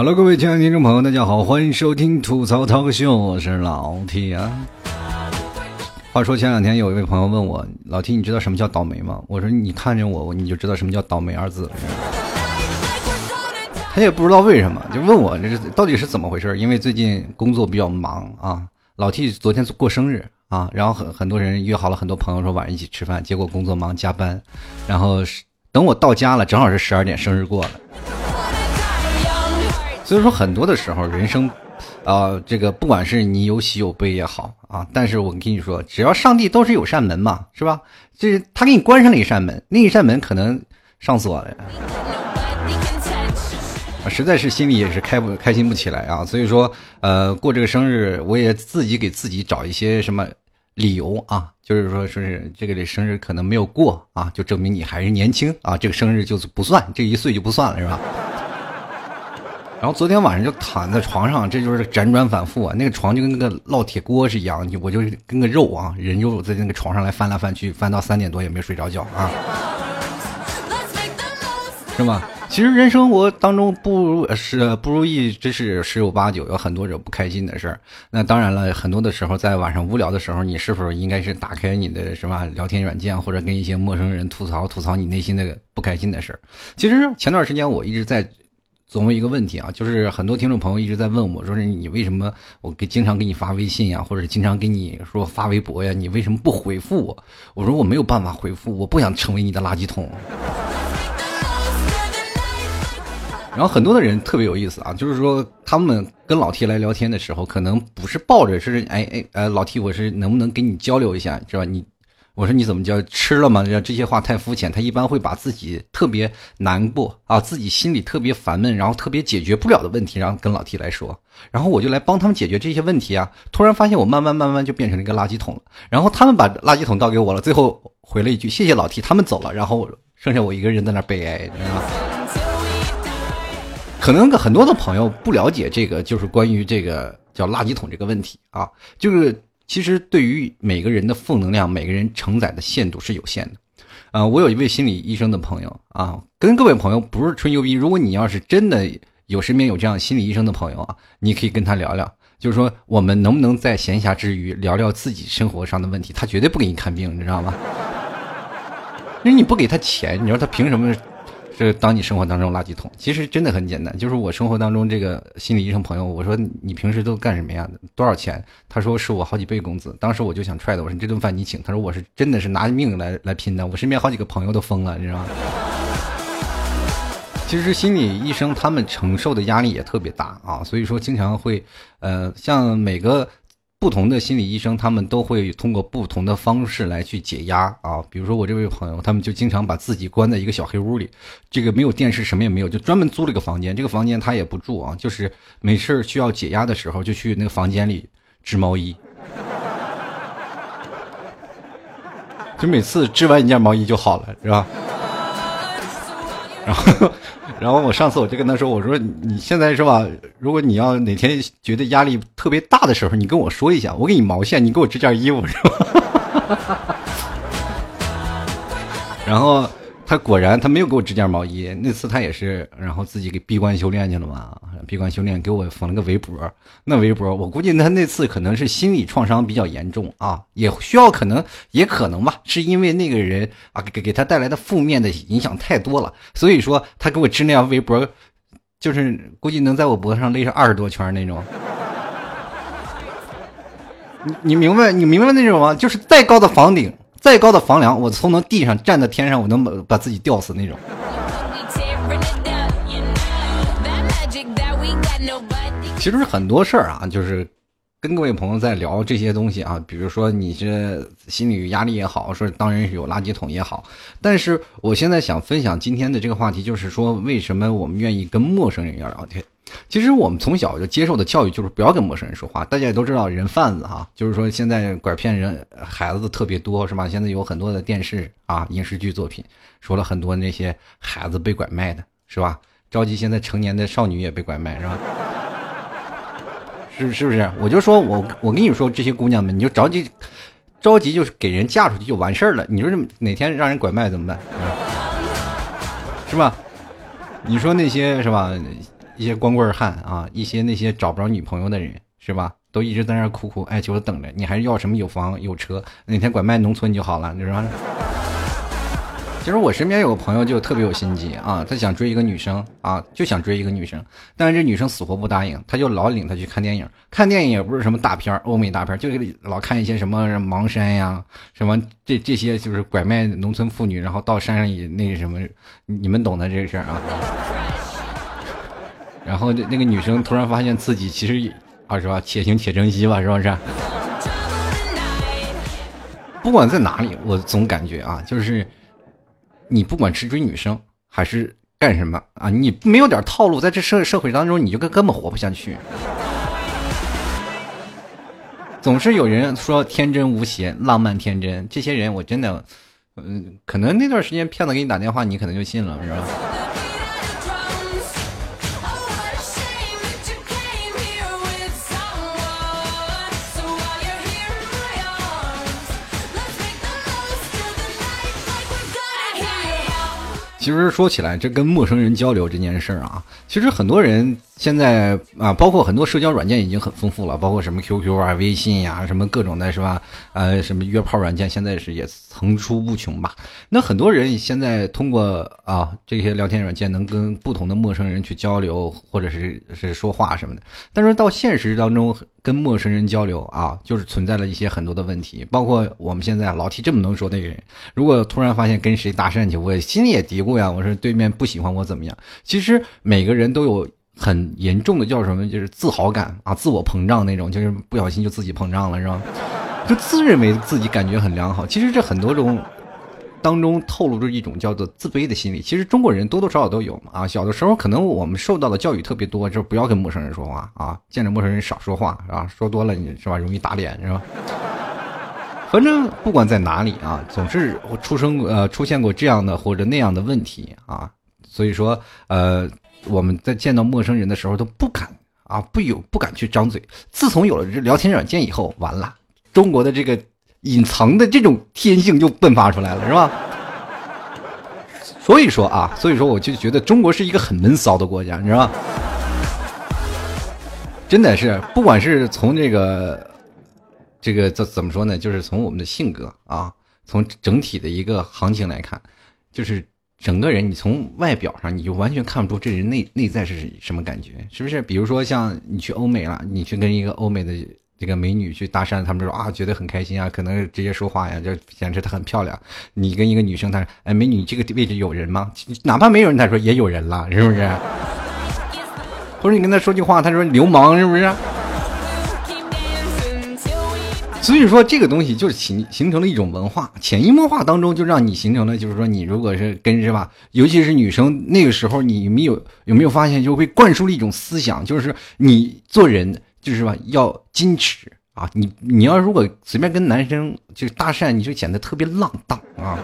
Hello，各位亲爱的听众朋友，大家好，欢迎收听吐槽涛秀，我是老 T 啊。话说前两天有一位朋友问我，老 T，你知道什么叫倒霉吗？我说你看见我，你就知道什么叫倒霉二字了。他也不知道为什么，就问我这是到底是怎么回事？因为最近工作比较忙啊。老 T 昨天过生日啊，然后很很多人约好了很多朋友说晚上一起吃饭，结果工作忙加班，然后等我到家了，正好是十二点，生日过了。所以说，很多的时候，人生，啊，这个不管是你有喜有悲也好啊，但是我跟你说，只要上帝都是有扇门嘛，是吧？这他给你关上了一扇门，另一扇门可能上锁了，实在是心里也是开不开心不起来啊。所以说，呃，过这个生日，我也自己给自己找一些什么理由啊，就是说，说是这个生日可能没有过啊，就证明你还是年轻啊，这个生日就是不算，这一岁就不算了，是吧？然后昨天晚上就躺在床上，这就是辗转反复啊。那个床就跟那个烙铁锅是一样，我就跟个肉啊，人肉在那个床上来翻来翻去，翻到三点多也没睡着觉啊，是吧？其实人生活当中不如是不如意真是十有八九，有很多惹不开心的事儿。那当然了，很多的时候在晚上无聊的时候，你是否应该是打开你的什么聊天软件，或者跟一些陌生人吐槽吐槽你内心的不开心的事儿？其实前段时间我一直在。琢磨一个问题啊，就是很多听众朋友一直在问我，说是你为什么我给经常给你发微信呀，或者经常给你说发微博呀，你为什么不回复我？我说我没有办法回复，我不想成为你的垃圾桶。然后很多的人特别有意思啊，就是说他们跟老 T 来聊天的时候，可能不是抱着是哎哎呃老 T 我是能不能跟你交流一下，是吧？你。我说你怎么叫吃了吗？这些话太肤浅。他一般会把自己特别难过啊，自己心里特别烦闷，然后特别解决不了的问题，然后跟老 T 来说，然后我就来帮他们解决这些问题啊。突然发现我慢慢慢慢就变成了一个垃圾桶了。然后他们把垃圾桶倒给我了，最后回了一句谢谢老 T，他们走了，然后剩下我一个人在那悲哀，知道吗？可能很多的朋友不了解这个，就是关于这个叫垃圾桶这个问题啊，就是。其实，对于每个人的负能量，每个人承载的限度是有限的。啊，我有一位心理医生的朋友啊，跟各位朋友不是吹牛逼。如果你要是真的有身边有这样心理医生的朋友啊，你可以跟他聊聊，就是说我们能不能在闲暇之余聊聊自己生活上的问题。他绝对不给你看病，你知道吗？因为你不给他钱，你说他凭什么？这当你生活当中垃圾桶，其实真的很简单。就是我生活当中这个心理医生朋友，我说你平时都干什么呀？多少钱？他说是我好几倍工资。当时我就想踹他，我说这顿饭你请。他说我是真的是拿命来来拼的。我身边好几个朋友都疯了，你知道吗？其实心理医生他们承受的压力也特别大啊，所以说经常会，呃，像每个。不同的心理医生，他们都会通过不同的方式来去解压啊。比如说我这位朋友，他们就经常把自己关在一个小黑屋里，这个没有电视，什么也没有，就专门租了个房间。这个房间他也不住啊，就是没事需要解压的时候，就去那个房间里织毛衣。就每次织完一件毛衣就好了，是吧？然后。然后我上次我就跟他说，我说你现在是吧？如果你要哪天觉得压力特别大的时候，你跟我说一下，我给你毛线，你给我织件衣服，是吧？然后。他果然，他没有给我织件毛衣。那次他也是，然后自己给闭关修炼去了嘛。闭关修炼，给我缝了个围脖。那围脖，我估计他那次可能是心理创伤比较严重啊，也需要可能，也可能吧，是因为那个人啊给给他带来的负面的影响太多了，所以说他给我织那样围脖，就是估计能在我脖子上勒上二十多圈那种。你你明白你明白那种吗？就是再高的房顶。再高的房梁，我从能地上站在天上，我能把把自己吊死那种。其实很多事儿啊，就是跟各位朋友在聊这些东西啊，比如说你这心理压力也好，说当然是有垃圾桶也好，但是我现在想分享今天的这个话题，就是说为什么我们愿意跟陌生人要聊天。其实我们从小就接受的教育就是不要跟陌生人说话。大家也都知道人贩子哈，就是说现在拐骗人孩子的特别多，是吧？现在有很多的电视啊、影视剧作品说了很多那些孩子被拐卖的，是吧？着急现在成年的少女也被拐卖，是吧？是是不是？我就说我我跟你说这些姑娘们，你就着急着急就是给人嫁出去就完事儿了。你说这哪天让人拐卖怎么办？是吧？你说那些是吧？一些光棍汉啊，一些那些找不着女朋友的人，是吧？都一直在那苦苦哀求等着你，还是要什么有房有车，哪天拐卖农村就好了，你说？其实我身边有个朋友就特别有心机啊，他想追一个女生啊，就想追一个女生，但是这女生死活不答应，他就老领她去看电影，看电影也不是什么大片欧美大片就是老看一些什么盲山呀，什么这这些就是拐卖农村妇女，然后到山上也那个什么，你们懂的这个事儿啊。然后那个女生突然发现自己其实啊是吧，且行且珍惜吧，是不是？不管在哪里，我总感觉啊，就是。你不管是追女生还是干什么啊，你没有点套路，在这社社会当中，你就根根本活不下去。总是有人说天真无邪、浪漫天真，这些人我真的，嗯，可能那段时间骗子给你打电话，你可能就信了，是吧？其实说起来，这跟陌生人交流这件事儿啊，其实很多人现在啊，包括很多社交软件已经很丰富了，包括什么 QQ 啊、微信呀，什么各种的，是吧？呃，什么约炮软件，现在是也层出不穷吧？那很多人现在通过啊这些聊天软件，能跟不同的陌生人去交流，或者是是说话什么的。但是到现实当中，跟陌生人交流啊，就是存在了一些很多的问题，包括我们现在老提这么能说那个人，如果突然发现跟谁搭讪去，我心里也嘀咕呀，我说对面不喜欢我怎么样？其实每个人都有很严重的叫什么，就是自豪感啊，自我膨胀那种，就是不小心就自己膨胀了，是吧？就自认为自己感觉很良好，其实这很多种。当中透露着一种叫做自卑的心理，其实中国人多多少少都有嘛啊，小的时候可能我们受到的教育特别多，就是不要跟陌生人说话啊，见着陌生人少说话啊，说多了你是吧，容易打脸是吧？反正不管在哪里啊，总是出生呃出现过这样的或者那样的问题啊，所以说呃我们在见到陌生人的时候都不敢啊不有不敢去张嘴，自从有了这聊天软件以后，完了，中国的这个。隐藏的这种天性就迸发出来了，是吧？所以说啊，所以说我就觉得中国是一个很闷骚的国家，你知道吗？真的是，不管是从这个这个怎怎么说呢，就是从我们的性格啊，从整体的一个行情来看，就是整个人你从外表上你就完全看不出这人内内在是什么感觉，是不是？比如说像你去欧美了，你去跟一个欧美的。这个美女去搭讪，他们说啊，觉得很开心啊，可能直接说话呀，就显示她很漂亮。你跟一个女生，她说，哎，美女，这个位置有人吗？哪怕没有人，她说也有人了，是不是？或者你跟她说句话，她说流氓，是不是？所以说，这个东西就是形形成了一种文化，潜移默化当中就让你形成了，就是说，你如果是跟是吧，尤其是女生，那个时候你没有有没有发现，就会灌输了一种思想，就是你做人。就是吧，要矜持啊！你你要如果随便跟男生就搭讪，你就显得特别浪荡啊！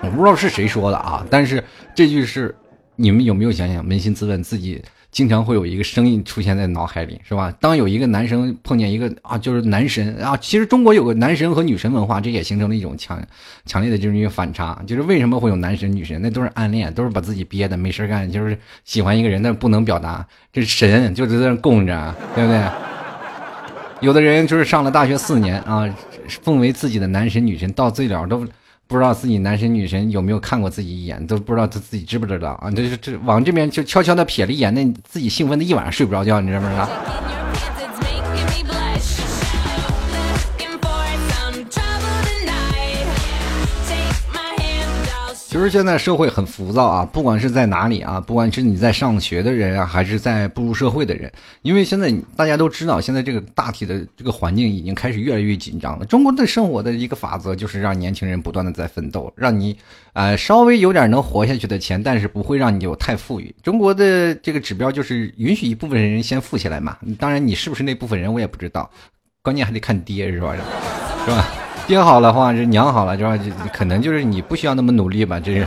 我不知道是谁说的啊，但是这句是你们有没有想想，扪心自问自己。经常会有一个声音出现在脑海里，是吧？当有一个男生碰见一个啊，就是男神啊，其实中国有个男神和女神文化，这也形成了一种强强烈的这种一个反差。就是为什么会有男神女神？那都是暗恋，都是把自己憋的没事干，就是喜欢一个人，但是不能表达。这神就在那供着，对不对？有的人就是上了大学四年啊，奉为自己的男神女神，到最了都。不知道自己男神女神有没有看过自己一眼，都不知道他自己知不知道啊？这这往这边就悄悄的瞥了一眼，那自己兴奋的一晚上睡不着觉，你知不知道？其实现在社会很浮躁啊，不管是在哪里啊，不管是你在上学的人啊，还是在步入社会的人，因为现在大家都知道，现在这个大体的这个环境已经开始越来越紧张了。中国的生活的一个法则就是让年轻人不断的在奋斗，让你呃稍微有点能活下去的钱，但是不会让你有太富裕。中国的这个指标就是允许一部分人先富起来嘛。当然你是不是那部分人我也不知道，关键还得看爹是吧？是吧？爹好了话，这娘好了，是吧？可能就是你不需要那么努力吧，这是。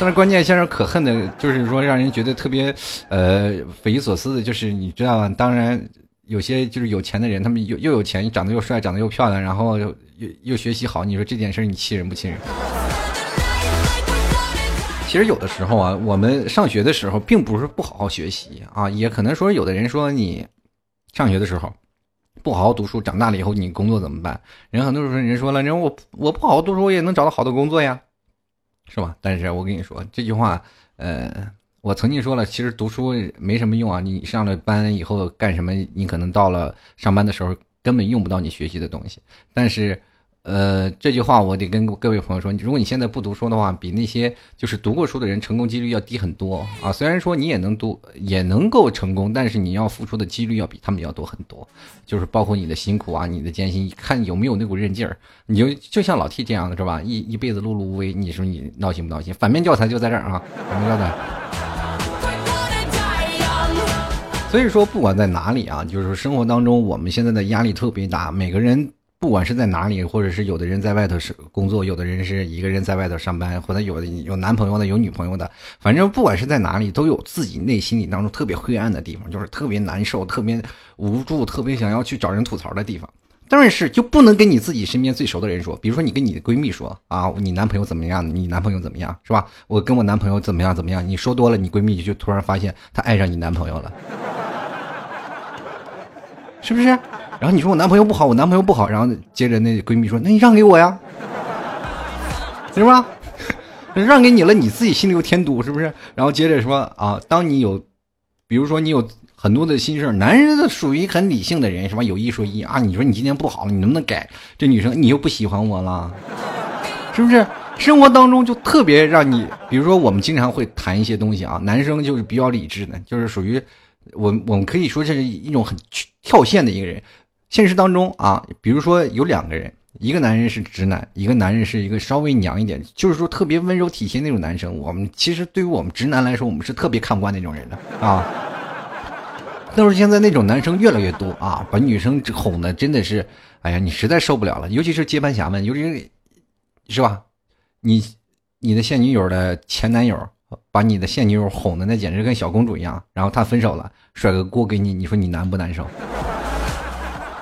但是关键现在可恨的就是说，让人觉得特别呃匪夷所思的，就是你知道吗？当然有些就是有钱的人，他们又又有钱，长得又帅，长得又漂亮，然后又又又学习好，你说这件事你气人不气人？其实有的时候啊，我们上学的时候并不是不好好学习啊，也可能说有的人说你上学的时候不好好读书，长大了以后你工作怎么办？人很多时候人说了，人我我不好好读书，我也能找到好的工作呀，是吧？但是我跟你说这句话，呃，我曾经说了，其实读书没什么用啊，你上了班以后干什么？你可能到了上班的时候根本用不到你学习的东西，但是。呃，这句话我得跟各位朋友说，如果你现在不读书的话，比那些就是读过书的人成功几率要低很多啊。虽然说你也能读，也能够成功，但是你要付出的几率要比他们要多很多。就是包括你的辛苦啊，你的艰辛，看有没有那股韧劲儿。你就就像老 T 这样的是吧？一一辈子碌碌无为，你说你闹心不闹心？反面教材就在这儿啊，反面教材。所以说，不管在哪里啊，就是生活当中，我们现在的压力特别大，每个人。不管是在哪里，或者是有的人在外头是工作，有的人是一个人在外头上班，或者有的有男朋友的，有女朋友的，反正不管是在哪里，都有自己内心里当中特别灰暗的地方，就是特别难受、特别无助、特别想要去找人吐槽的地方。但是就不能跟你自己身边最熟的人说，比如说你跟你的闺蜜说啊，你男朋友怎么样？你男朋友怎么样？是吧？我跟我男朋友怎么样？怎么样？你说多了，你闺蜜就突然发现她爱上你男朋友了，是不是？然后你说我男朋友不好，我男朋友不好，然后接着那闺蜜说：“那你让给我呀，是吧？让给你了，你自己心里又添堵，是不是？”然后接着说啊，当你有，比如说你有很多的心事男人属于很理性的人，什么？有一说一啊，你说你今天不好，你能不能改？这女生你又不喜欢我了，是不是？生活当中就特别让你，比如说我们经常会谈一些东西啊，男生就是比较理智的，就是属于我我们可以说这是一种很跳线的一个人。现实当中啊，比如说有两个人，一个男人是直男，一个男人是一个稍微娘一点，就是说特别温柔体贴那种男生。我们其实对于我们直男来说，我们是特别看不惯那种人的啊。但是现在那种男生越来越多啊，把女生哄的真的是，哎呀，你实在受不了了。尤其是接班侠们，尤其是是吧？你你的现女友的前男友把你的现女友哄的那简直跟小公主一样，然后他分手了，甩个锅给你，你说你难不难受？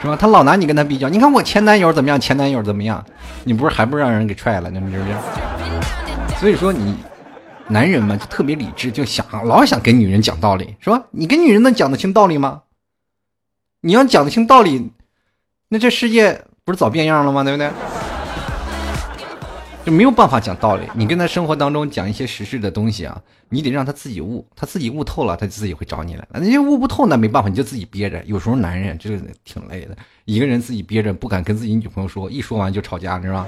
是吧？他老拿你跟他比较，你看我前男友怎么样，前男友怎么样？你不是还不让人给踹了？那是不是？所以说你男人嘛就特别理智，就想老想跟女人讲道理，是吧？你跟女人能讲得清道理吗？你要讲得清道理，那这世界不是早变样了吗？对不对？就没有办法讲道理。你跟他生活当中讲一些实事的东西啊，你得让他自己悟，他自己悟透了，他自己会找你来。那悟不透，那没办法，你就自己憋着。有时候男人这个挺累的，一个人自己憋着，不敢跟自己女朋友说，一说完就吵架，是吧？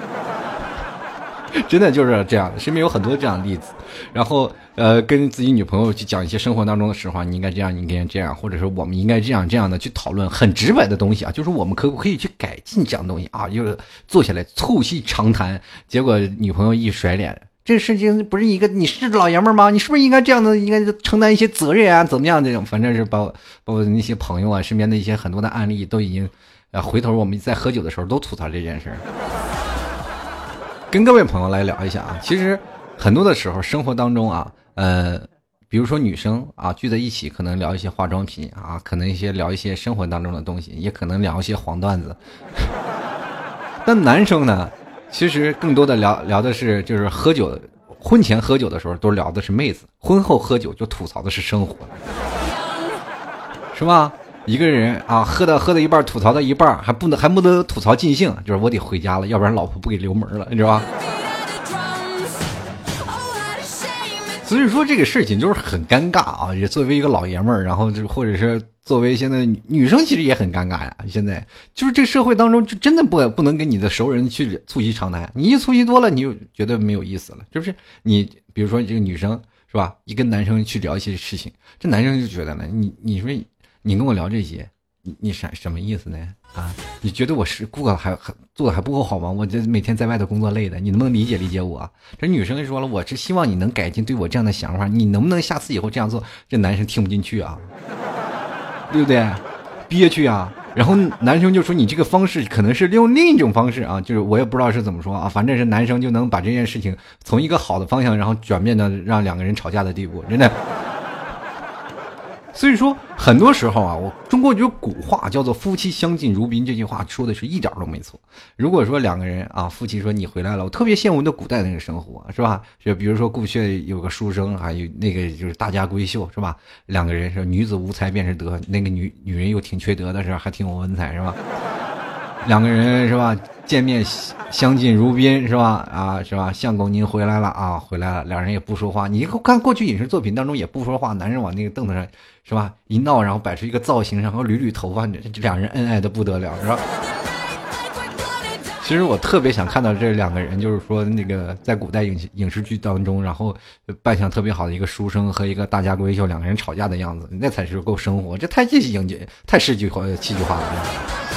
真的就是这样的，身边有很多这样的例子。然后，呃，跟自己女朋友去讲一些生活当中的实话，你应该这样，你应该这样，或者说我们应该这样这样的去讨论很直白的东西啊，就是我们可不可以去改进这样东西啊？就是坐下来促膝长谈，结果女朋友一甩脸，这事情不是一个你是老爷们吗？你是不是应该这样的，应该承担一些责任啊？怎么样？这种反正是把我把我那些朋友啊，身边的一些很多的案例都已经，呃，回头我们在喝酒的时候都吐槽这件事儿。跟各位朋友来聊一下啊，其实很多的时候生活当中啊，呃，比如说女生啊聚在一起，可能聊一些化妆品啊，可能一些聊一些生活当中的东西，也可能聊一些黄段子。但男生呢，其实更多的聊聊的是就是喝酒，婚前喝酒的时候都聊的是妹子，婚后喝酒就吐槽的是生活，是吧？一个人啊，喝到喝到一半，吐槽到一半，还不能还不能吐槽尽兴，就是我得回家了，要不然老婆不给留门了，你知道吧？所以说这个事情就是很尴尬啊！也作为一个老爷们儿，然后就或者是作为现在女生，其实也很尴尬呀。现在就是这社会当中，就真的不不能跟你的熟人去促膝长谈，你一促膝多了，你就觉得没有意思了，是不是？你比如说这个女生是吧？一跟男生去聊一些事情，这男生就觉得呢，你你说。你跟我聊这些，你你什什么意思呢？啊，你觉得我是顾客还还做的还不够好吗？我这每天在外头工作累的，你能不能理解理解我？这女生说了，我是希望你能改进对我这样的想法，你能不能下次以后这样做？这男生听不进去啊，对不对？憋屈啊！然后男生就说你这个方式可能是用另一种方式啊，就是我也不知道是怎么说啊，反正是男生就能把这件事情从一个好的方向，然后转变到让两个人吵架的地步，真的。所以说，很多时候啊，我中国有古话叫做“夫妻相敬如宾”，这句话说的是一点都没错。如果说两个人啊，夫妻说你回来了，我特别羡慕那古代那个生活，是吧？就比如说顾穴有个书生，还有那个就是大家闺秀，是吧？两个人是女子无才便是德，那个女女人又挺缺德的，是吧？还挺有文采，是吧？两个人是吧？见面相敬如宾是吧？啊，是吧？相公您回来了啊，回来了。两人也不说话。你看过去影视作品当中也不说话，男人往那个凳子上是吧？一闹，然后摆出一个造型，然后捋捋头发，这两人恩爱的不得了，是吧？其实我特别想看到这两个人，就是说那个在古代影影视剧当中，然后扮相特别好的一个书生和一个大家闺秀两个人吵架的样子，那才是够生活。这太戏剧太戏剧化戏剧化了。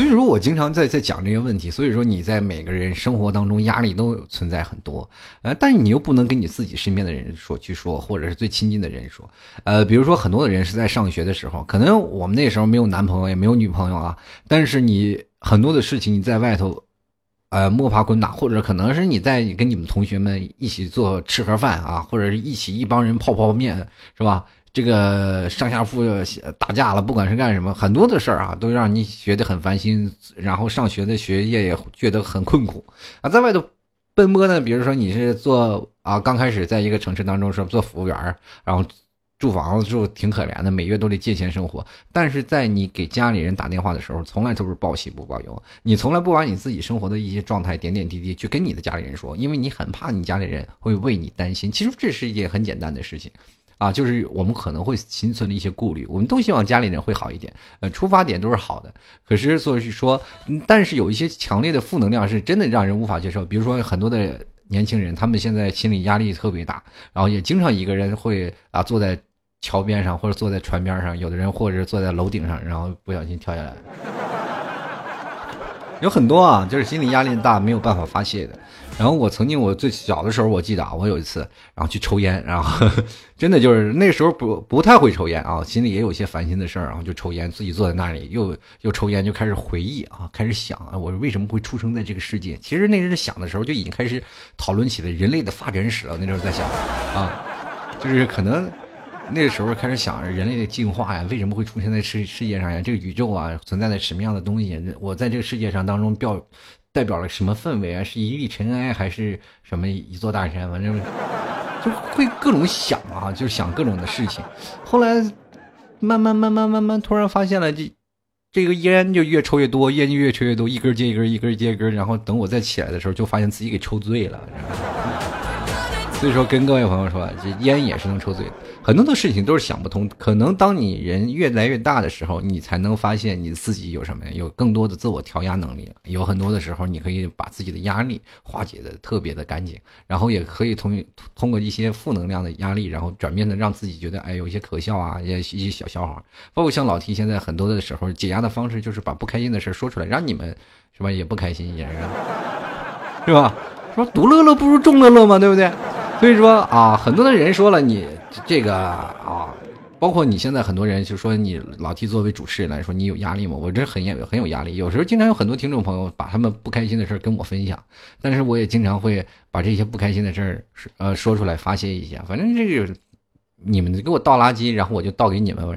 所以说，我经常在在讲这些问题。所以说，你在每个人生活当中压力都存在很多，呃，但你又不能跟你自己身边的人说去说，或者是最亲近的人说，呃，比如说很多的人是在上学的时候，可能我们那时候没有男朋友，也没有女朋友啊，但是你很多的事情你在外头，呃，摸爬滚打，或者可能是你在跟你们同学们一起做吃盒饭啊，或者是一起一帮人泡泡面，是吧？这个上下铺打架了，不管是干什么，很多的事儿啊，都让你觉得很烦心，然后上学的学业也觉得很困苦啊。在外头奔波呢，比如说你是做啊，刚开始在一个城市当中是做服务员，然后住房子住挺可怜的，每月都得借钱生活。但是在你给家里人打电话的时候，从来都是报喜不报忧，你从来不把你自己生活的一些状态点点滴滴去跟你的家里人说，因为你很怕你家里人会为你担心。其实这是一件很简单的事情。啊，就是我们可能会心存的一些顾虑，我们都希望家里人会好一点，呃，出发点都是好的。可是，所以说，但是有一些强烈的负能量是真的让人无法接受。比如说，很多的年轻人，他们现在心理压力特别大，然后也经常一个人会啊坐在桥边上，或者坐在船边上，有的人或者坐在楼顶上，然后不小心跳下来。有很多啊，就是心理压力大没有办法发泄的。然后我曾经我最小的时候，我记得啊，我有一次然后去抽烟，然后真的就是那时候不不太会抽烟啊，心里也有些烦心的事儿，然后就抽烟，自己坐在那里又又抽烟，就开始回忆啊，开始想啊，我为什么会出生在这个世界？其实那阵想的时候就已经开始讨论起了人类的发展史了。那时候在想啊，就是可能那个时候开始想人类的进化呀，为什么会出现在世世界上呀？这个宇宙啊，存在的什么样的东西？我在这个世界上当中表。代表了什么氛围啊？是一粒尘埃还是什么一座大山？反正就会各种想啊，就想各种的事情。后来慢慢慢慢慢慢，突然发现了这这个烟就越抽越多，烟就越抽越多，一根接一根，一根接一根。然后等我再起来的时候，就发现自己给抽醉了。所以说，跟各位朋友说，这烟也是能抽醉的。很多的事情都是想不通。可能当你人越来越大的时候，你才能发现你自己有什么呀，有更多的自我调压能力。有很多的时候，你可以把自己的压力化解的特别的干净，然后也可以通通过一些负能量的压力，然后转变的让自己觉得，哎，有一些可笑啊，一些一些小笑话。包括像老 T 现在很多的时候解压的方式，就是把不开心的事说出来，让你们是吧也不开心，也是，是吧？说独乐乐不如众乐乐嘛，对不对？所以说啊，很多的人说了，你这个啊，包括你现在很多人就说你老提作为主持人来说，你有压力吗？我这很很有压力。有时候经常有很多听众朋友把他们不开心的事跟我分享，但是我也经常会把这些不开心的事儿呃说出来发泄一下。反正这个你们给我倒垃圾，然后我就倒给你们，反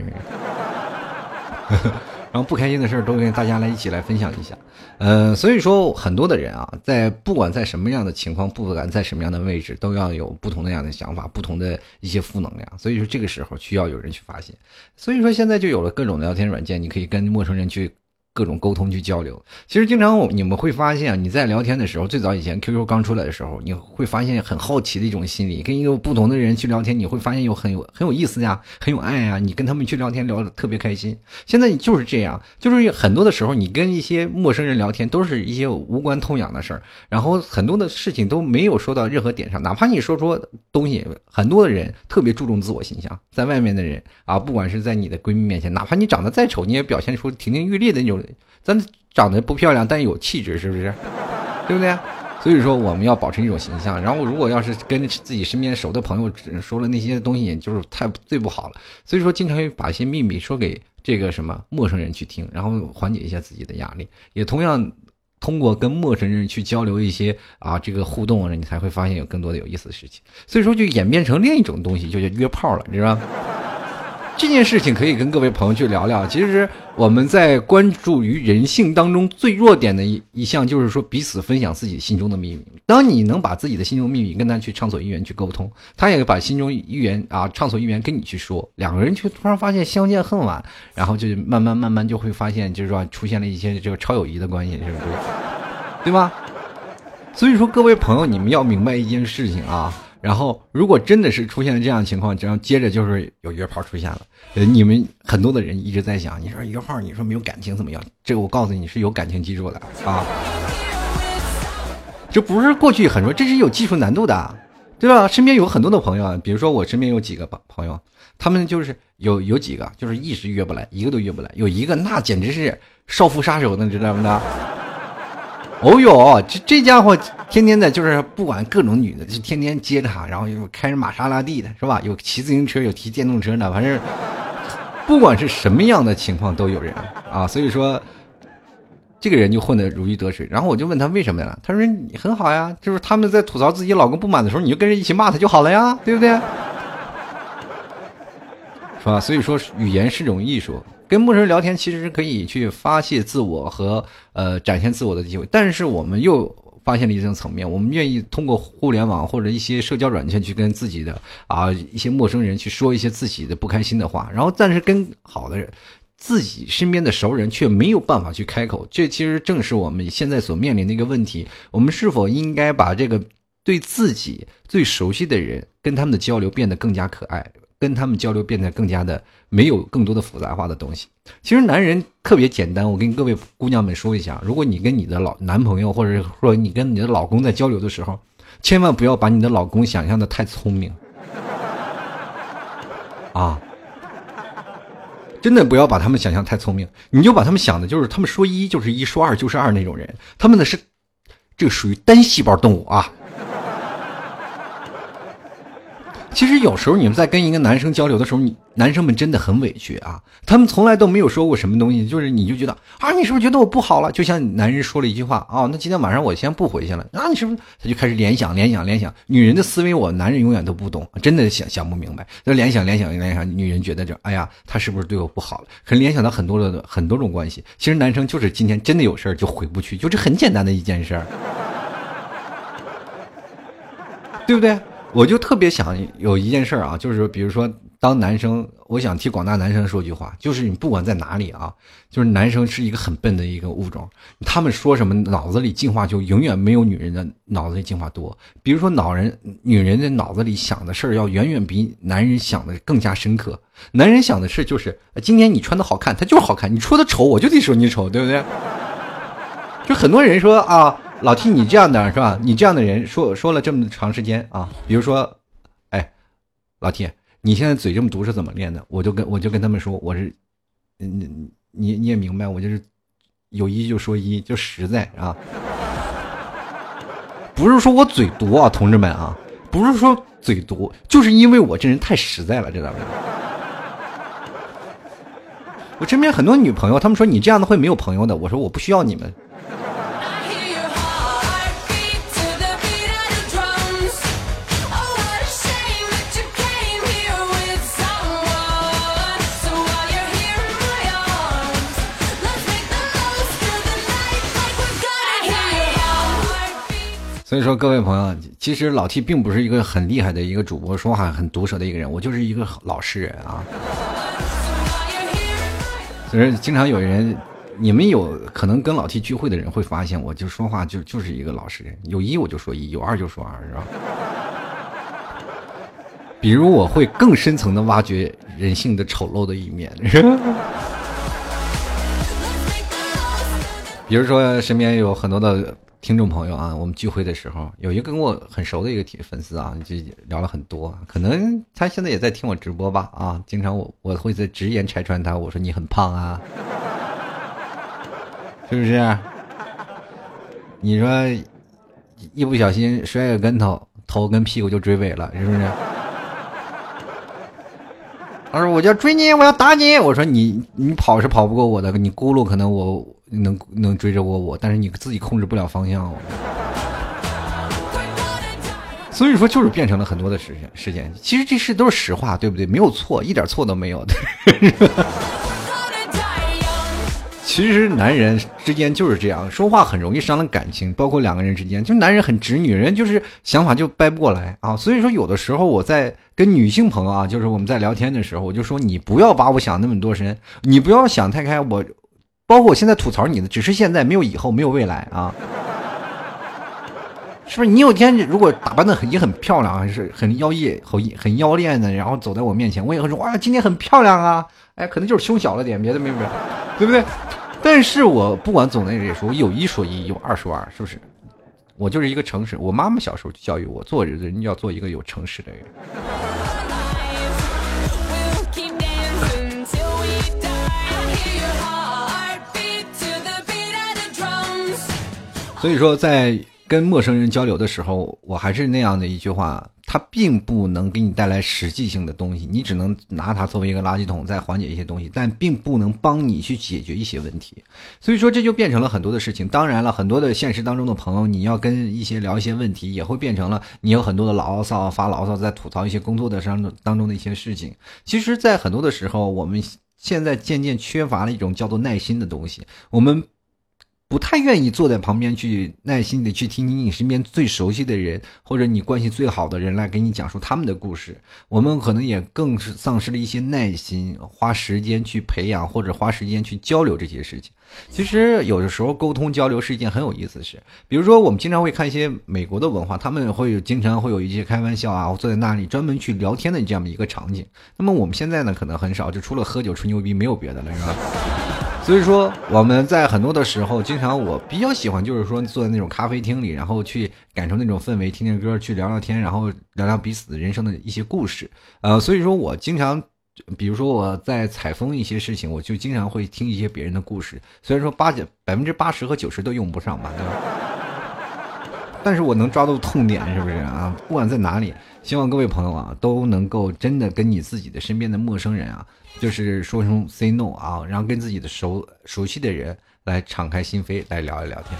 正。然后不开心的事都跟大家来一起来分享一下。呃，所以说很多的人啊，在不管在什么样的情况，不管在什么样的位置，都要有不同的样的想法，不同的一些负能量。所以说这个时候需要有人去发现。所以说现在就有了各种聊天软件，你可以跟陌生人去。各种沟通去交流，其实经常你们会发现，你在聊天的时候，最早以前 QQ 刚出来的时候，你会发现很好奇的一种心理，跟一个不同的人去聊天，你会发现有很有很有意思呀，很有爱呀，你跟他们去聊天聊的特别开心。现在你就是这样，就是很多的时候，你跟一些陌生人聊天，都是一些无关痛痒的事儿，然后很多的事情都没有说到任何点上，哪怕你说出东西，很多的人特别注重自我形象，在外面的人啊，不管是在你的闺蜜面前，哪怕你长得再丑，你也表现出亭亭玉立的那种。咱长得不漂亮，但有气质，是不是？对不对？所以说我们要保持一种形象。然后，如果要是跟自己身边熟的朋友说了那些东西，就是太最不好了。所以说，经常会把一些秘密说给这个什么陌生人去听，然后缓解一下自己的压力。也同样。通过跟陌生人去交流一些啊这个互动，你才会发现有更多的有意思的事情。所以说，就演变成另一种东西，就叫约炮了，你知道吗？这件事情可以跟各位朋友去聊聊。其实我们在关注于人性当中最弱点的一一项，就是说彼此分享自己心中的秘密。当你能把自己的心中秘密跟他去畅所欲言去沟通，他也把心中欲言啊畅所欲言跟你去说，两个人却突然发现相见恨晚，然后就慢慢慢慢就会发现，就是说出现了一些这个超友谊的关系，是不是？对吧？所以说各位朋友，你们要明白一件事情啊。然后，如果真的是出现了这样的情况，然后接着就是有约炮出现了，呃，你们很多的人一直在想，你说约炮，你说没有感情怎么样？这个我告诉你是有感情基础的啊，这不是过去很多，这是有技术难度的，对吧？身边有很多的朋友，比如说我身边有几个朋朋友，他们就是有有几个就是一直约不来，一个都约不来，有一个那简直是少妇杀手呢，知道吗？哦哟，这这家伙天天的，就是不管各种女的，就天天接他，然后又开着玛莎拉蒂的，是吧？有骑自行车，有骑电动车的，反正不管是什么样的情况都有人啊。所以说，这个人就混得如鱼得水。然后我就问他为什么呀？他说你很好呀，就是他们在吐槽自己老公不满的时候，你就跟着一起骂他就好了呀，对不对？是吧？所以说，语言是种艺术。跟陌生人聊天其实是可以去发泄自我和呃展现自我的机会，但是我们又发现了一种层面，我们愿意通过互联网或者一些社交软件去跟自己的啊一些陌生人去说一些自己的不开心的话，然后但是跟好的人、自己身边的熟人却没有办法去开口，这其实正是我们现在所面临的一个问题。我们是否应该把这个对自己最熟悉的人跟他们的交流变得更加可爱？跟他们交流变得更加的没有更多的复杂化的东西。其实男人特别简单，我跟各位姑娘们说一下：如果你跟你的老男朋友，或者说你跟你的老公在交流的时候，千万不要把你的老公想象的太聪明 啊！真的不要把他们想象太聪明，你就把他们想的就是他们说一就是一，说二就是二那种人。他们的是这个属于单细胞动物啊。其实有时候你们在跟一个男生交流的时候，你男生们真的很委屈啊。他们从来都没有说过什么东西，就是你就觉得啊，你是不是觉得我不好了？就像男人说了一句话啊，那今天晚上我先不回去了啊，你是不是？他就开始联想、联想、联想。女人的思维，我男人永远都不懂，真的想想不明白。就联想、联想、联想，女人觉得就，哎呀，他是不是对我不好了？可联想到很多的很多种关系。其实男生就是今天真的有事儿就回不去，就这很简单的一件事儿，对不对？我就特别想有一件事啊，就是，比如说，当男生，我想替广大男生说句话，就是你不管在哪里啊，就是男生是一个很笨的一个物种，他们说什么脑子里进化就永远没有女人的脑子里进化多。比如说，脑人女人的脑子里想的事儿要远远比男人想的更加深刻。男人想的事就是今天你穿的好看，他就是好看；你说的丑，我就得说你丑，对不对？就很多人说啊。老 T，你这样的是吧？你这样的人说说了这么长时间啊，比如说，哎，老 T，你现在嘴这么毒是怎么练的？我就跟我就跟他们说，我是，你你你也明白，我就是有一就说一，就实在啊，不是说我嘴毒啊，同志们啊，不是说嘴毒，就是因为我这人太实在了，知道吗？我身边很多女朋友，他们说你这样的会没有朋友的，我说我不需要你们。所以说，各位朋友，其实老 T 并不是一个很厉害的一个主播，说话很毒舌的一个人，我就是一个老实人啊。所以经常有人，你们有可能跟老 T 聚会的人会发现，我就说话就就是一个老实人，有一我就说一，有二就说二，是吧？比如我会更深层的挖掘人性的丑陋的一面，比如说身边有很多的。听众朋友啊，我们聚会的时候，有一个跟我很熟的一个铁粉丝啊，就聊了很多。可能他现在也在听我直播吧？啊，经常我我会在直言拆穿他，我说你很胖啊，是不是？你说一不小心摔个跟头，头跟屁股就追尾了，是不是？他说我就要追你，我要打你。我说你你跑是跑不过我的，你咕噜可能我能能追着我我，但是你自己控制不了方向。所以说，就是变成了很多的事件事件。其实这事都是实话，对不对？没有错，一点错都没有。其实男人之间就是这样，说话很容易伤了感情，包括两个人之间，就男人很直，女人就是想法就掰不过来啊。所以说，有的时候我在跟女性朋友啊，就是我们在聊天的时候，我就说你不要把我想那么多深，你不要想太开。我，包括我现在吐槽你的，只是现在没有以后，没有未来啊。是不是你有天如果打扮的很也很漂亮，还是很妖艳、很很妖艳的，然后走在我面前，我也会说哇，今天很漂亮啊！哎，可能就是胸小了点，别的没有，对不对？但是我不管总在这说，我有一说一，有二说二，是不是？我就是一个诚实。我妈妈小时候就教育我，做人要做一个有诚实的人。所以说，在。跟陌生人交流的时候，我还是那样的一句话，它并不能给你带来实际性的东西，你只能拿它作为一个垃圾桶，在缓解一些东西，但并不能帮你去解决一些问题。所以说，这就变成了很多的事情。当然了，很多的现实当中的朋友，你要跟一些聊一些问题，也会变成了你有很多的牢骚，发牢骚，在吐槽一些工作的上当中的一些事情。其实，在很多的时候，我们现在渐渐缺乏了一种叫做耐心的东西，我们。不太愿意坐在旁边去耐心的去听听你身边最熟悉的人或者你关系最好的人来给你讲述他们的故事，我们可能也更是丧失了一些耐心，花时间去培养或者花时间去交流这些事情。其实有的时候沟通交流是一件很有意思的事，比如说我们经常会看一些美国的文化，他们会经常会有一些开玩笑啊，坐在那里专门去聊天的这样的一个场景。那么我们现在呢，可能很少，就除了喝酒吹牛逼，没有别的了，是吧？所以说，我们在很多的时候，经常我比较喜欢，就是说坐在那种咖啡厅里，然后去感受那种氛围，听听歌，去聊聊天，然后聊聊彼此的人生的一些故事。呃，所以说我经常，比如说我在采风一些事情，我就经常会听一些别人的故事。虽然说八九百分之八十和九十都用不上吧，对吧？但是我能抓住痛点，是不是啊？不管在哪里，希望各位朋友啊，都能够真的跟你自己的身边的陌生人啊。就是说声 say no 啊，然后跟自己的熟熟悉的人来敞开心扉来聊一聊天。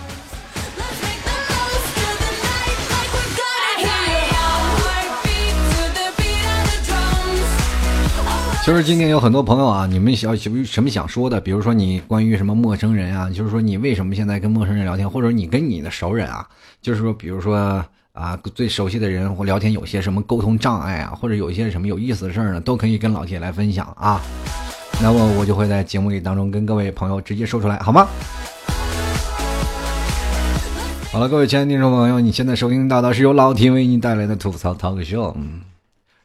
就是今天有很多朋友啊，你们想有什么想说的？比如说你关于什么陌生人啊，就是说你为什么现在跟陌生人聊天，或者你跟你的熟人啊，就是说比如说。啊，最熟悉的人或聊天有些什么沟通障碍啊，或者有一些什么有意思的事儿呢，都可以跟老铁来分享啊。那么我就会在节目里当中跟各位朋友直接说出来，好吗？好了，各位亲爱的听众朋友，你现在收听到的是由老铁为你带来的吐槽 talk show。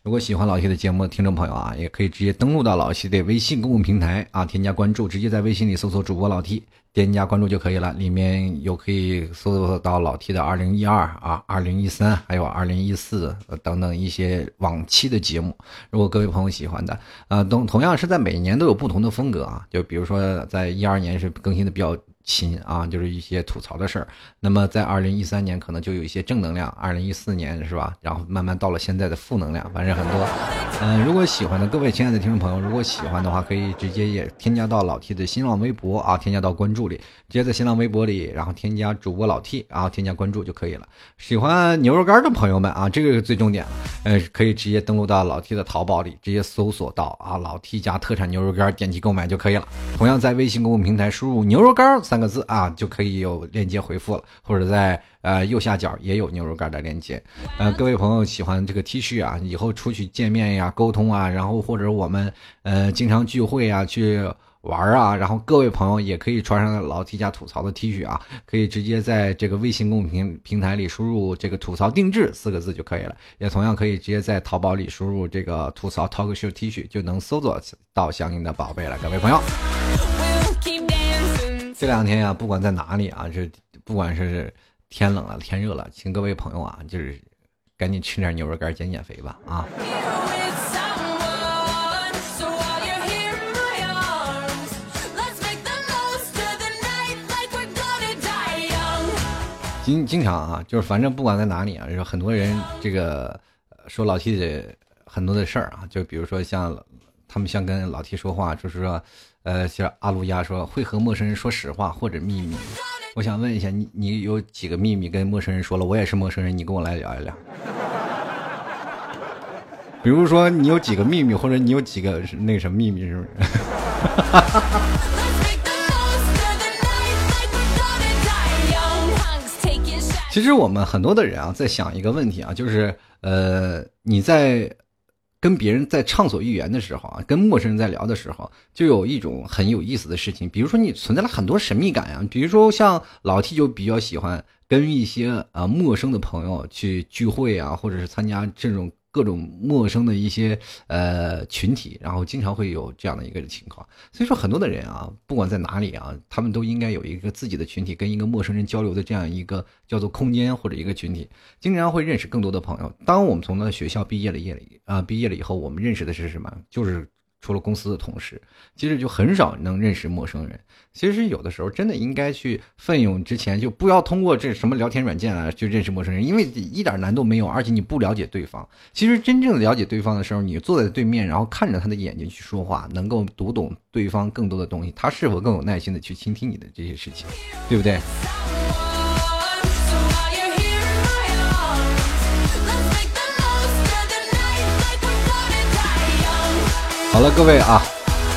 如果喜欢老 T 的节目，听众朋友啊，也可以直接登录到老 T 的微信公共平台啊，添加关注，直接在微信里搜索主播老 T。添加关注就可以了，里面有可以搜索到老 T 的二零一二啊、二零一三，还有二零一四等等一些往期的节目。如果各位朋友喜欢的，呃，同同样是在每年都有不同的风格啊，就比如说在一二年是更新的比较。亲啊，就是一些吐槽的事儿。那么在二零一三年可能就有一些正能量，二零一四年是吧？然后慢慢到了现在的负能量，反正很多。嗯，如果喜欢的各位亲爱的听众朋友，如果喜欢的话，可以直接也添加到老 T 的新浪微博啊，添加到关注里，直接在新浪微博里，然后添加主播老 T，然后添加关注就可以了。喜欢牛肉干的朋友们啊，这个是最重点了，呃，可以直接登录到老 T 的淘宝里，直接搜索到啊老 T 家特产牛肉干，点击购买就可以了。同样在微信公众平台输入牛肉干三。三个字啊，就可以有链接回复了，或者在呃右下角也有牛肉干的链接。呃，各位朋友喜欢这个 T 恤啊，以后出去见面呀、沟通啊，然后或者我们呃经常聚会啊、去玩啊，然后各位朋友也可以穿上老 T 家吐槽的 T 恤啊，可以直接在这个微信公平平台里输入这个吐槽定制四个字就可以了，也同样可以直接在淘宝里输入这个吐槽 Talk Show T 恤就能搜索到相应的宝贝了，各位朋友。这两天呀，不管在哪里啊，这不管是天冷了、天热了，请各位朋友啊，就是赶紧吃点牛肉干减减肥吧啊！经经常啊，就是反正不管在哪里啊，就是很多人这个说老 T 的很多的事儿啊，就比如说像他们像跟老 T 说话，就是说。呃，像阿鲁亚说会和陌生人说实话或者秘密。我想问一下，你你有几个秘密跟陌生人说了？我也是陌生人，你跟我来聊一聊。比如说，你有几个秘密，或者你有几个那个什么秘密，是不是？其实我们很多的人啊，在想一个问题啊，就是呃，你在跟别人在畅所欲言的时候啊，跟陌生人在聊的时候，就有一种很有意思的事情，比如说你存在了很多神秘感啊，比如说像老 T 就比较喜欢跟一些啊陌生的朋友去聚会啊，或者是参加这种。各种陌生的一些呃群体，然后经常会有这样的一个情况。所以说，很多的人啊，不管在哪里啊，他们都应该有一个自己的群体，跟一个陌生人交流的这样一个叫做空间或者一个群体，经常会认识更多的朋友。当我们从那学校毕业了，业了啊，毕业了以后，我们认识的是什么？就是。除了公司的同事，其实就很少能认识陌生人。其实有的时候真的应该去奋勇之前，就不要通过这什么聊天软件啊去认识陌生人，因为一点难度没有，而且你不了解对方。其实真正了解对方的时候，你坐在对面，然后看着他的眼睛去说话，能够读懂对方更多的东西，他是否更有耐心的去倾听你的这些事情，对不对？好了，各位啊，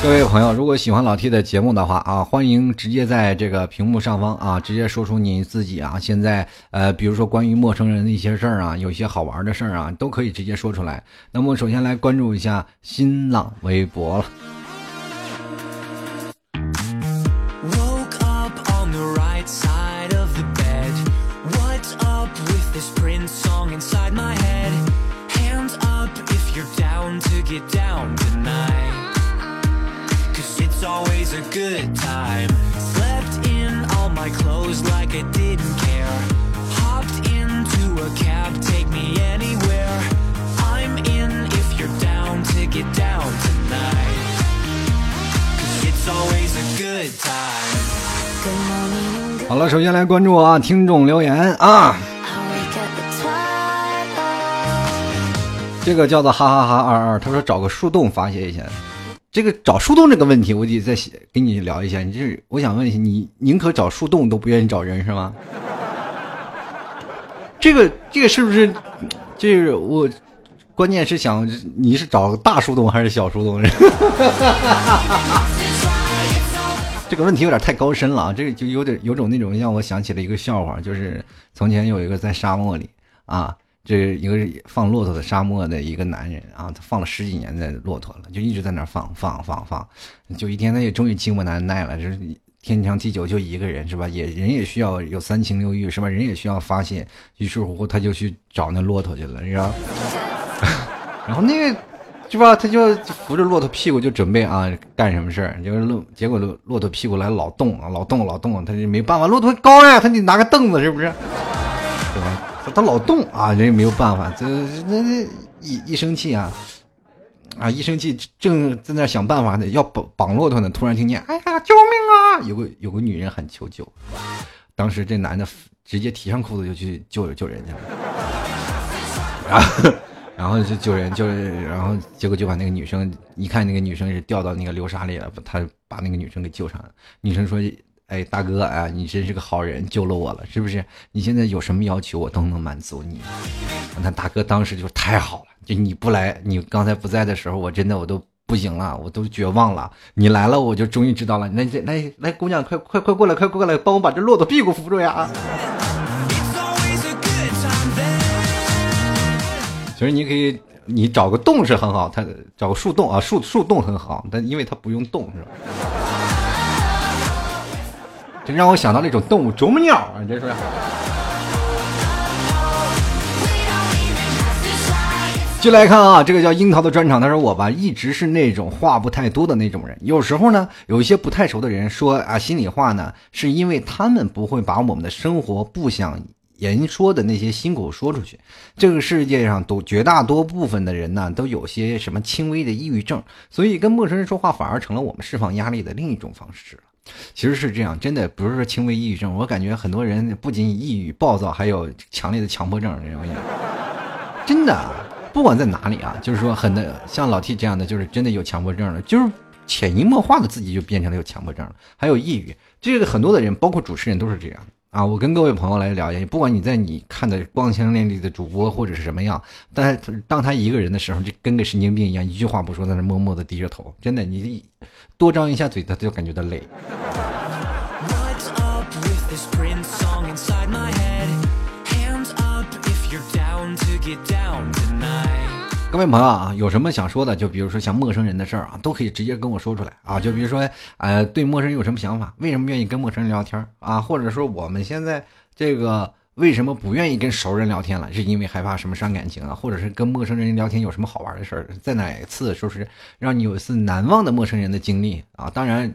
各位朋友，如果喜欢老 T 的节目的话啊，欢迎直接在这个屏幕上方啊，直接说出你自己啊，现在呃，比如说关于陌生人的一些事儿啊，有些好玩的事儿啊，都可以直接说出来。那么首先来关注一下新浪微博了。好了，首先来关注啊，听众留言啊。这个叫做哈哈哈二二，他说找个树洞发泄一下。这个找树洞这个问题，我得再跟你聊一下。你这是我想问一下，你宁可找树洞都不愿意找人是吗？这个这个是不是？就是我关键是想你是找大树洞还是小树洞？这个问题有点太高深了啊！这个就有点有种那种让我想起了一个笑话，就是从前有一个在沙漠里啊。这一个放骆驼的沙漠的一个男人啊，他放了十几年的骆驼了，就一直在那放放放放，就一天他也终于寂寞难耐了，就是天长地久就一个人是吧？也人也需要有三情六欲是吧？人也需要发泄，于是乎他就去找那骆驼去了，你知道？然后那个是吧？他就扶着骆驼屁股就准备啊干什么事儿，就是骆结果骆骆驼屁股来老动啊，老动老动，他就没办法，骆驼高呀，他得拿个凳子是不是？是吧？他老动啊，人也没有办法，这那那一一生气啊，啊一生气正在那想办法呢，要绑绑骆驼呢，突然听见，哎呀，救命啊！有个有个女人喊求救，当时这男的直接提上裤子就去救救人去了，然后就救人，救人，然后结果就把那个女生一看，那个女生是掉到那个流沙里了，他把那个女生给救上了。女生说。哎，大哥啊，你真是个好人，救了我了，是不是？你现在有什么要求，我都能满足你。那大哥当时就太好了，就你不来，你刚才不在的时候，我真的我都不行了，我都绝望了。你来了，我就终于知道了。那来来，姑娘，快快快过来，快过来，帮我把这骆驼屁股扶住呀！其实你可以，你找个洞是很好，他找个树洞啊，树树洞很好，但因为它不用动，是吧？这让我想到那种动物，啄木鸟啊！这是。就来看啊，这个叫樱桃的专场，他说我吧，一直是那种话不太多的那种人。有时候呢，有一些不太熟的人说啊心里话呢，是因为他们不会把我们的生活不想言说的那些辛苦说出去。这个世界上都绝大多部分的人呢，都有些什么轻微的抑郁症，所以跟陌生人说话反而成了我们释放压力的另一种方式。其实是这样，真的不是说轻微抑郁症，我感觉很多人不仅抑郁、暴躁，还有强烈的强迫症这种。真的，不管在哪里啊，就是说很的像老 T 这样的，就是真的有强迫症了，就是潜移默化的自己就变成了有强迫症了，还有抑郁。这个很多的人，包括主持人都是这样啊。我跟各位朋友来聊一下，不管你在你看的光鲜亮丽的主播或者是什么样，但当他一个人的时候，就跟个神经病一样，一句话不说，在那默默的低着头。真的，你多张一下嘴，他就感觉到累。各位朋友啊，有什么想说的？就比如说像陌生人的事儿啊，都可以直接跟我说出来啊。就比如说，呃，对陌生人有什么想法？为什么愿意跟陌生人聊天啊？或者说我们现在这个为什么不愿意跟熟人聊天了？是因为害怕什么伤感情啊？或者是跟陌生人聊天有什么好玩的事儿？在哪次说是让你有一次难忘的陌生人的经历啊？当然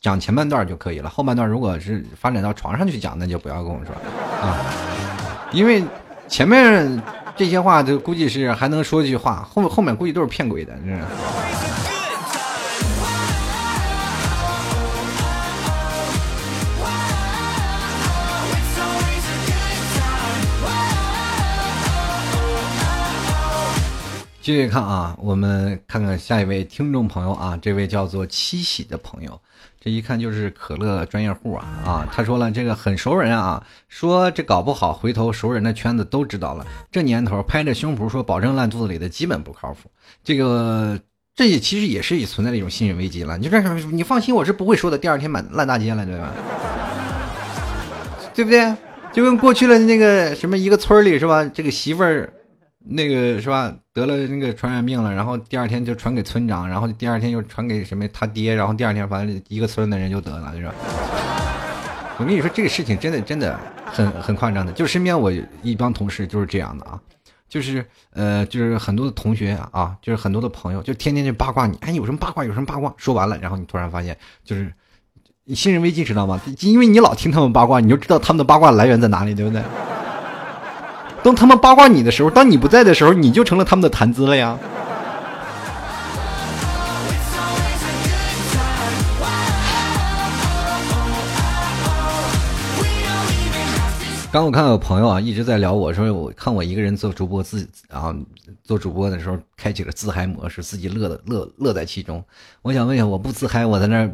讲前半段就可以了，后半段如果是发展到床上去讲，那就不要跟我说啊，因为前面。这些话就估计是还能说句话，后后面估计都是骗鬼的，是。继续看啊，我们看看下一位听众朋友啊，这位叫做七喜的朋友。这一看就是可乐专业户啊啊！他说了，这个很熟人啊，说这搞不好回头熟人的圈子都知道了。这年头拍着胸脯说保证烂肚子里的基本不靠谱。这个这也其实也是也存在一种信任危机了。你就这你放心，我是不会说的。第二天满烂大街了，对吧？对不对？就跟过去了那个什么一个村里是吧？这个媳妇儿。那个是吧？得了那个传染病了，然后第二天就传给村长，然后第二天又传给什么他爹，然后第二天反正一个村的人就得了，就是？我跟你说，这个事情真的真的很很夸张的，就身边我一帮同事就是这样的啊，就是呃，就是很多的同学啊，就是很多的朋友，就天天就八卦你，哎，有什么八卦，有什么八卦，说完了，然后你突然发现，就是信任危机，知道吗？因为你老听他们八卦，你就知道他们的八卦来源在哪里，对不对？当他们八卦你的时候，当你不在的时候，你就成了他们的谈资了呀。刚我看到有朋友啊一直在聊我说我看我一个人做主播自啊做主播的时候开启了自嗨模式，自己乐的乐乐在其中。我想问一下，我不自嗨，我在那儿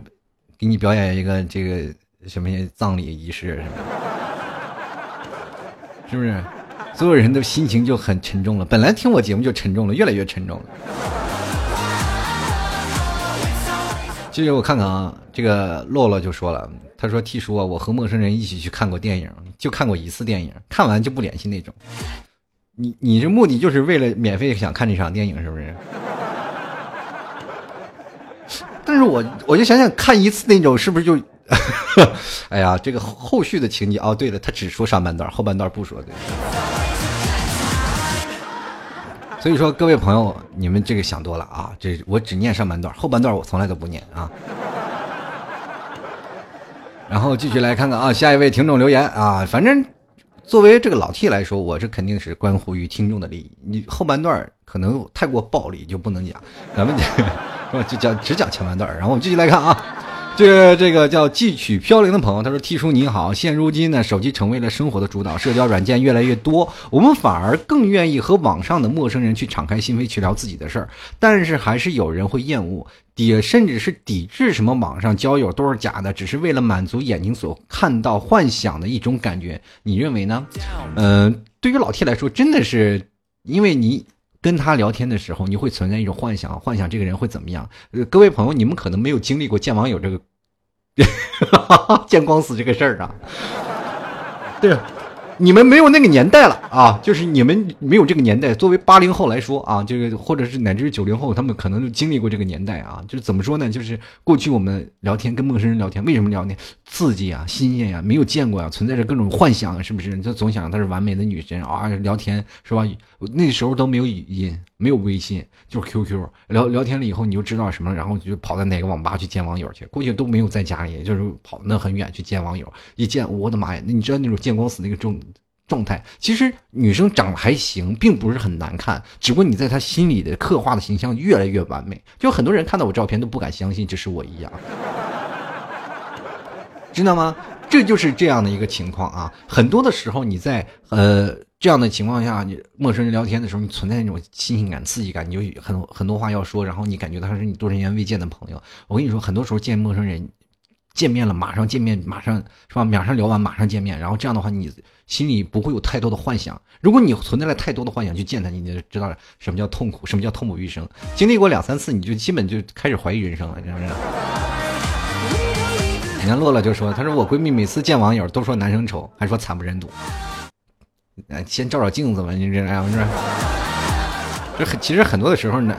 给你表演一个这个什么葬礼仪式什么，是不是？所有人的心情就很沉重了。本来听我节目就沉重了，越来越沉重了。接着我看看啊，这个洛洛就说了，他说：“T 叔啊，我和陌生人一起去看过电影，就看过一次电影，看完就不联系那种。你你这目的就是为了免费想看这场电影是不是？但是我我就想想看一次那种是不是就？” 哎呀，这个后续的情节哦，对了，他只说上半段，后半段不说。对。所以说，各位朋友，你们这个想多了啊！这我只念上半段，后半段我从来都不念啊。然后继续来看看啊，下一位听众留言啊，反正作为这个老 T 来说，我这肯定是关乎于听众的利益。你后半段可能太过暴力，就不能讲。咱们就 就讲只讲前半段，然后我们继续来看啊。这这个叫寄曲飘零的朋友，他说：“T 叔你好，现如今呢，手机成为了生活的主导，社交软件越来越多，我们反而更愿意和网上的陌生人去敞开心扉去聊自己的事儿。但是还是有人会厌恶，抵甚至是抵制什么网上交友都是假的，只是为了满足眼睛所看到幻想的一种感觉。你认为呢？嗯，对于老 T 来说，真的是因为你。”跟他聊天的时候，你会存在一种幻想，幻想这个人会怎么样？呃，各位朋友，你们可能没有经历过见网友这个 见光死这个事儿啊。对。你们没有那个年代了啊，就是你们没有这个年代。作为八零后来说啊，这个或者是乃至九零后，他们可能就经历过这个年代啊。就是怎么说呢？就是过去我们聊天跟陌生人聊天，为什么聊呢？刺激啊，新鲜呀，没有见过啊，存在着各种幻想，是不是？就总想她是完美的女神啊，聊天是吧？那时候都没有语音，没有微信，就是 QQ 聊聊天了以后，你就知道什么，然后就跑到哪个网吧去见网友去。过去都没有在家里，就是跑那很远去见网友。一见，我的妈呀！那你知道那种见光死那个状。状态其实女生长得还行，并不是很难看，只不过你在她心里的刻画的形象越来越完美，就很多人看到我照片都不敢相信这是我一样，知道吗？这就是这样的一个情况啊。很多的时候你在呃这样的情况下，你陌生人聊天的时候，你存在那种新鲜感、刺激感，你就很很多话要说，然后你感觉他是你多年未见的朋友。我跟你说，很多时候见陌生人，见面了马上见面，马上是吧？马上聊完马上见面，然后这样的话，你心里不会有太多的幻想。如果你存在了太多的幻想去见他，你就知道什么叫痛苦，什么叫痛不欲生。经历过两三次，你就基本就开始怀疑人生了，是不是？你看洛洛就说：“他说我闺蜜每次见网友都说男生丑，还说惨不忍睹。”先照照镜子吧，你这样是？这很其实很多的时候呢，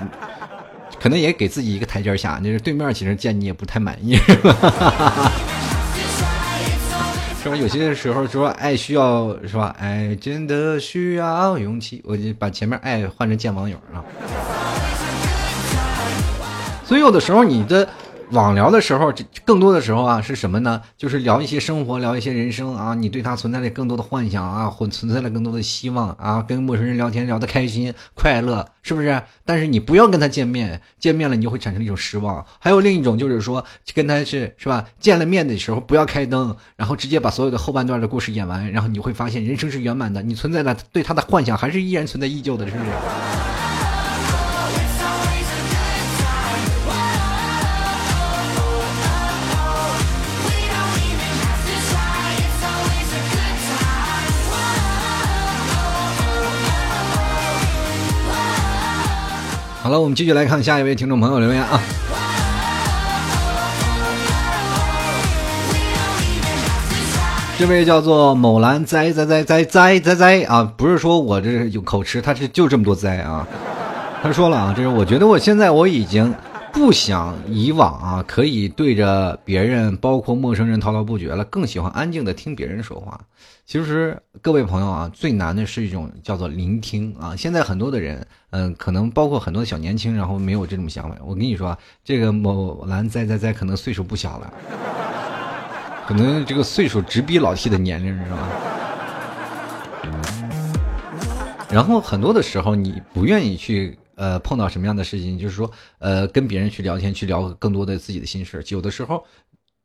可能也给自己一个台阶下。就是对面其实见你也不太满意，是吧？是吧？有些时候说爱需要是吧？爱真的需要勇气。我就把前面爱换成见网友啊。所以有的时候你的。网聊的时候，更多的时候啊是什么呢？就是聊一些生活，聊一些人生啊。你对他存在了更多的幻想啊，或存在了更多的希望啊。跟陌生人聊天聊得开心快乐，是不是？但是你不要跟他见面，见面了你就会产生一种失望。还有另一种就是说，跟他是是吧？见了面的时候不要开灯，然后直接把所有的后半段的故事演完，然后你会发现人生是圆满的。你存在的对他的幻想还是依然存在依旧的，是不是？好了，我们继续来看下一位听众朋友留言啊。这位叫做某兰哉哉哉哉哉哉哉啊，不是说我这有口吃，他是就这么多哉啊。他说了啊，这是我觉得我现在我已经。不想以往啊，可以对着别人，包括陌生人滔滔不绝了，更喜欢安静的听别人说话。其实各位朋友啊，最难的是一种叫做聆听啊。现在很多的人，嗯，可能包括很多小年轻，然后没有这种想法。我跟你说，这个某兰在在在，可能岁数不小了，可能这个岁数直逼老 T 的年龄，是吧？然后很多的时候，你不愿意去。呃，碰到什么样的事情，就是说，呃，跟别人去聊天，去聊更多的自己的心事。有的时候，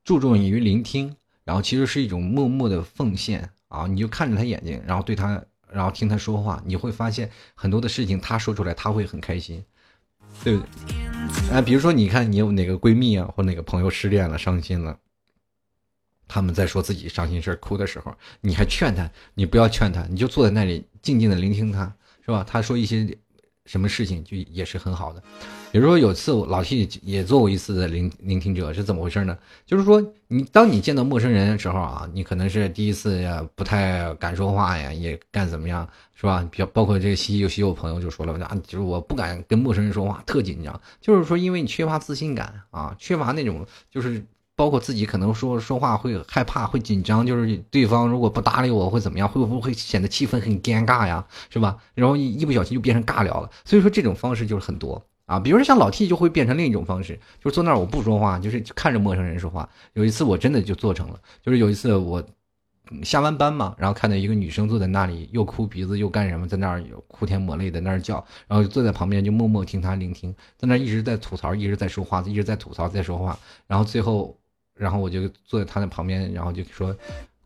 注重于聆听，然后其实是一种默默的奉献啊。你就看着他眼睛，然后对他，然后听他说话，你会发现很多的事情，他说出来他会很开心，对不对？啊，比如说，你看你有哪个闺蜜啊，或哪个朋友失恋了、伤心了，他们在说自己伤心事哭的时候，你还劝他，你不要劝他，你就坐在那里静静的聆听他，是吧？他说一些。什么事情就也是很好的，比如说有次我老 T 也做过一次的聆聆听者是怎么回事呢？就是说你当你见到陌生人的时候啊，你可能是第一次，不太敢说话呀，也干怎么样是吧？比较包括这个西西有西有朋友就说了啊，就是我不敢跟陌生人说话，特紧张，就是说因为你缺乏自信感啊，缺乏那种就是。包括自己可能说说话会害怕、会紧张，就是对方如果不搭理我会怎么样？会不会显得气氛很尴尬呀？是吧？然后一不小心就变成尬聊了。所以说这种方式就是很多啊。比如说像老 T 就会变成另一种方式，就是坐那儿我不说话，就是看着陌生人说话。有一次我真的就做成了，就是有一次我下完班嘛，然后看到一个女生坐在那里，又哭鼻子又干什么，在那儿哭天抹泪的那儿叫，然后坐在旁边就默默听她聆听，在那一直在吐槽，一直在说话，一直在吐槽在说话，然后最后。然后我就坐在他的旁边，然后就说：“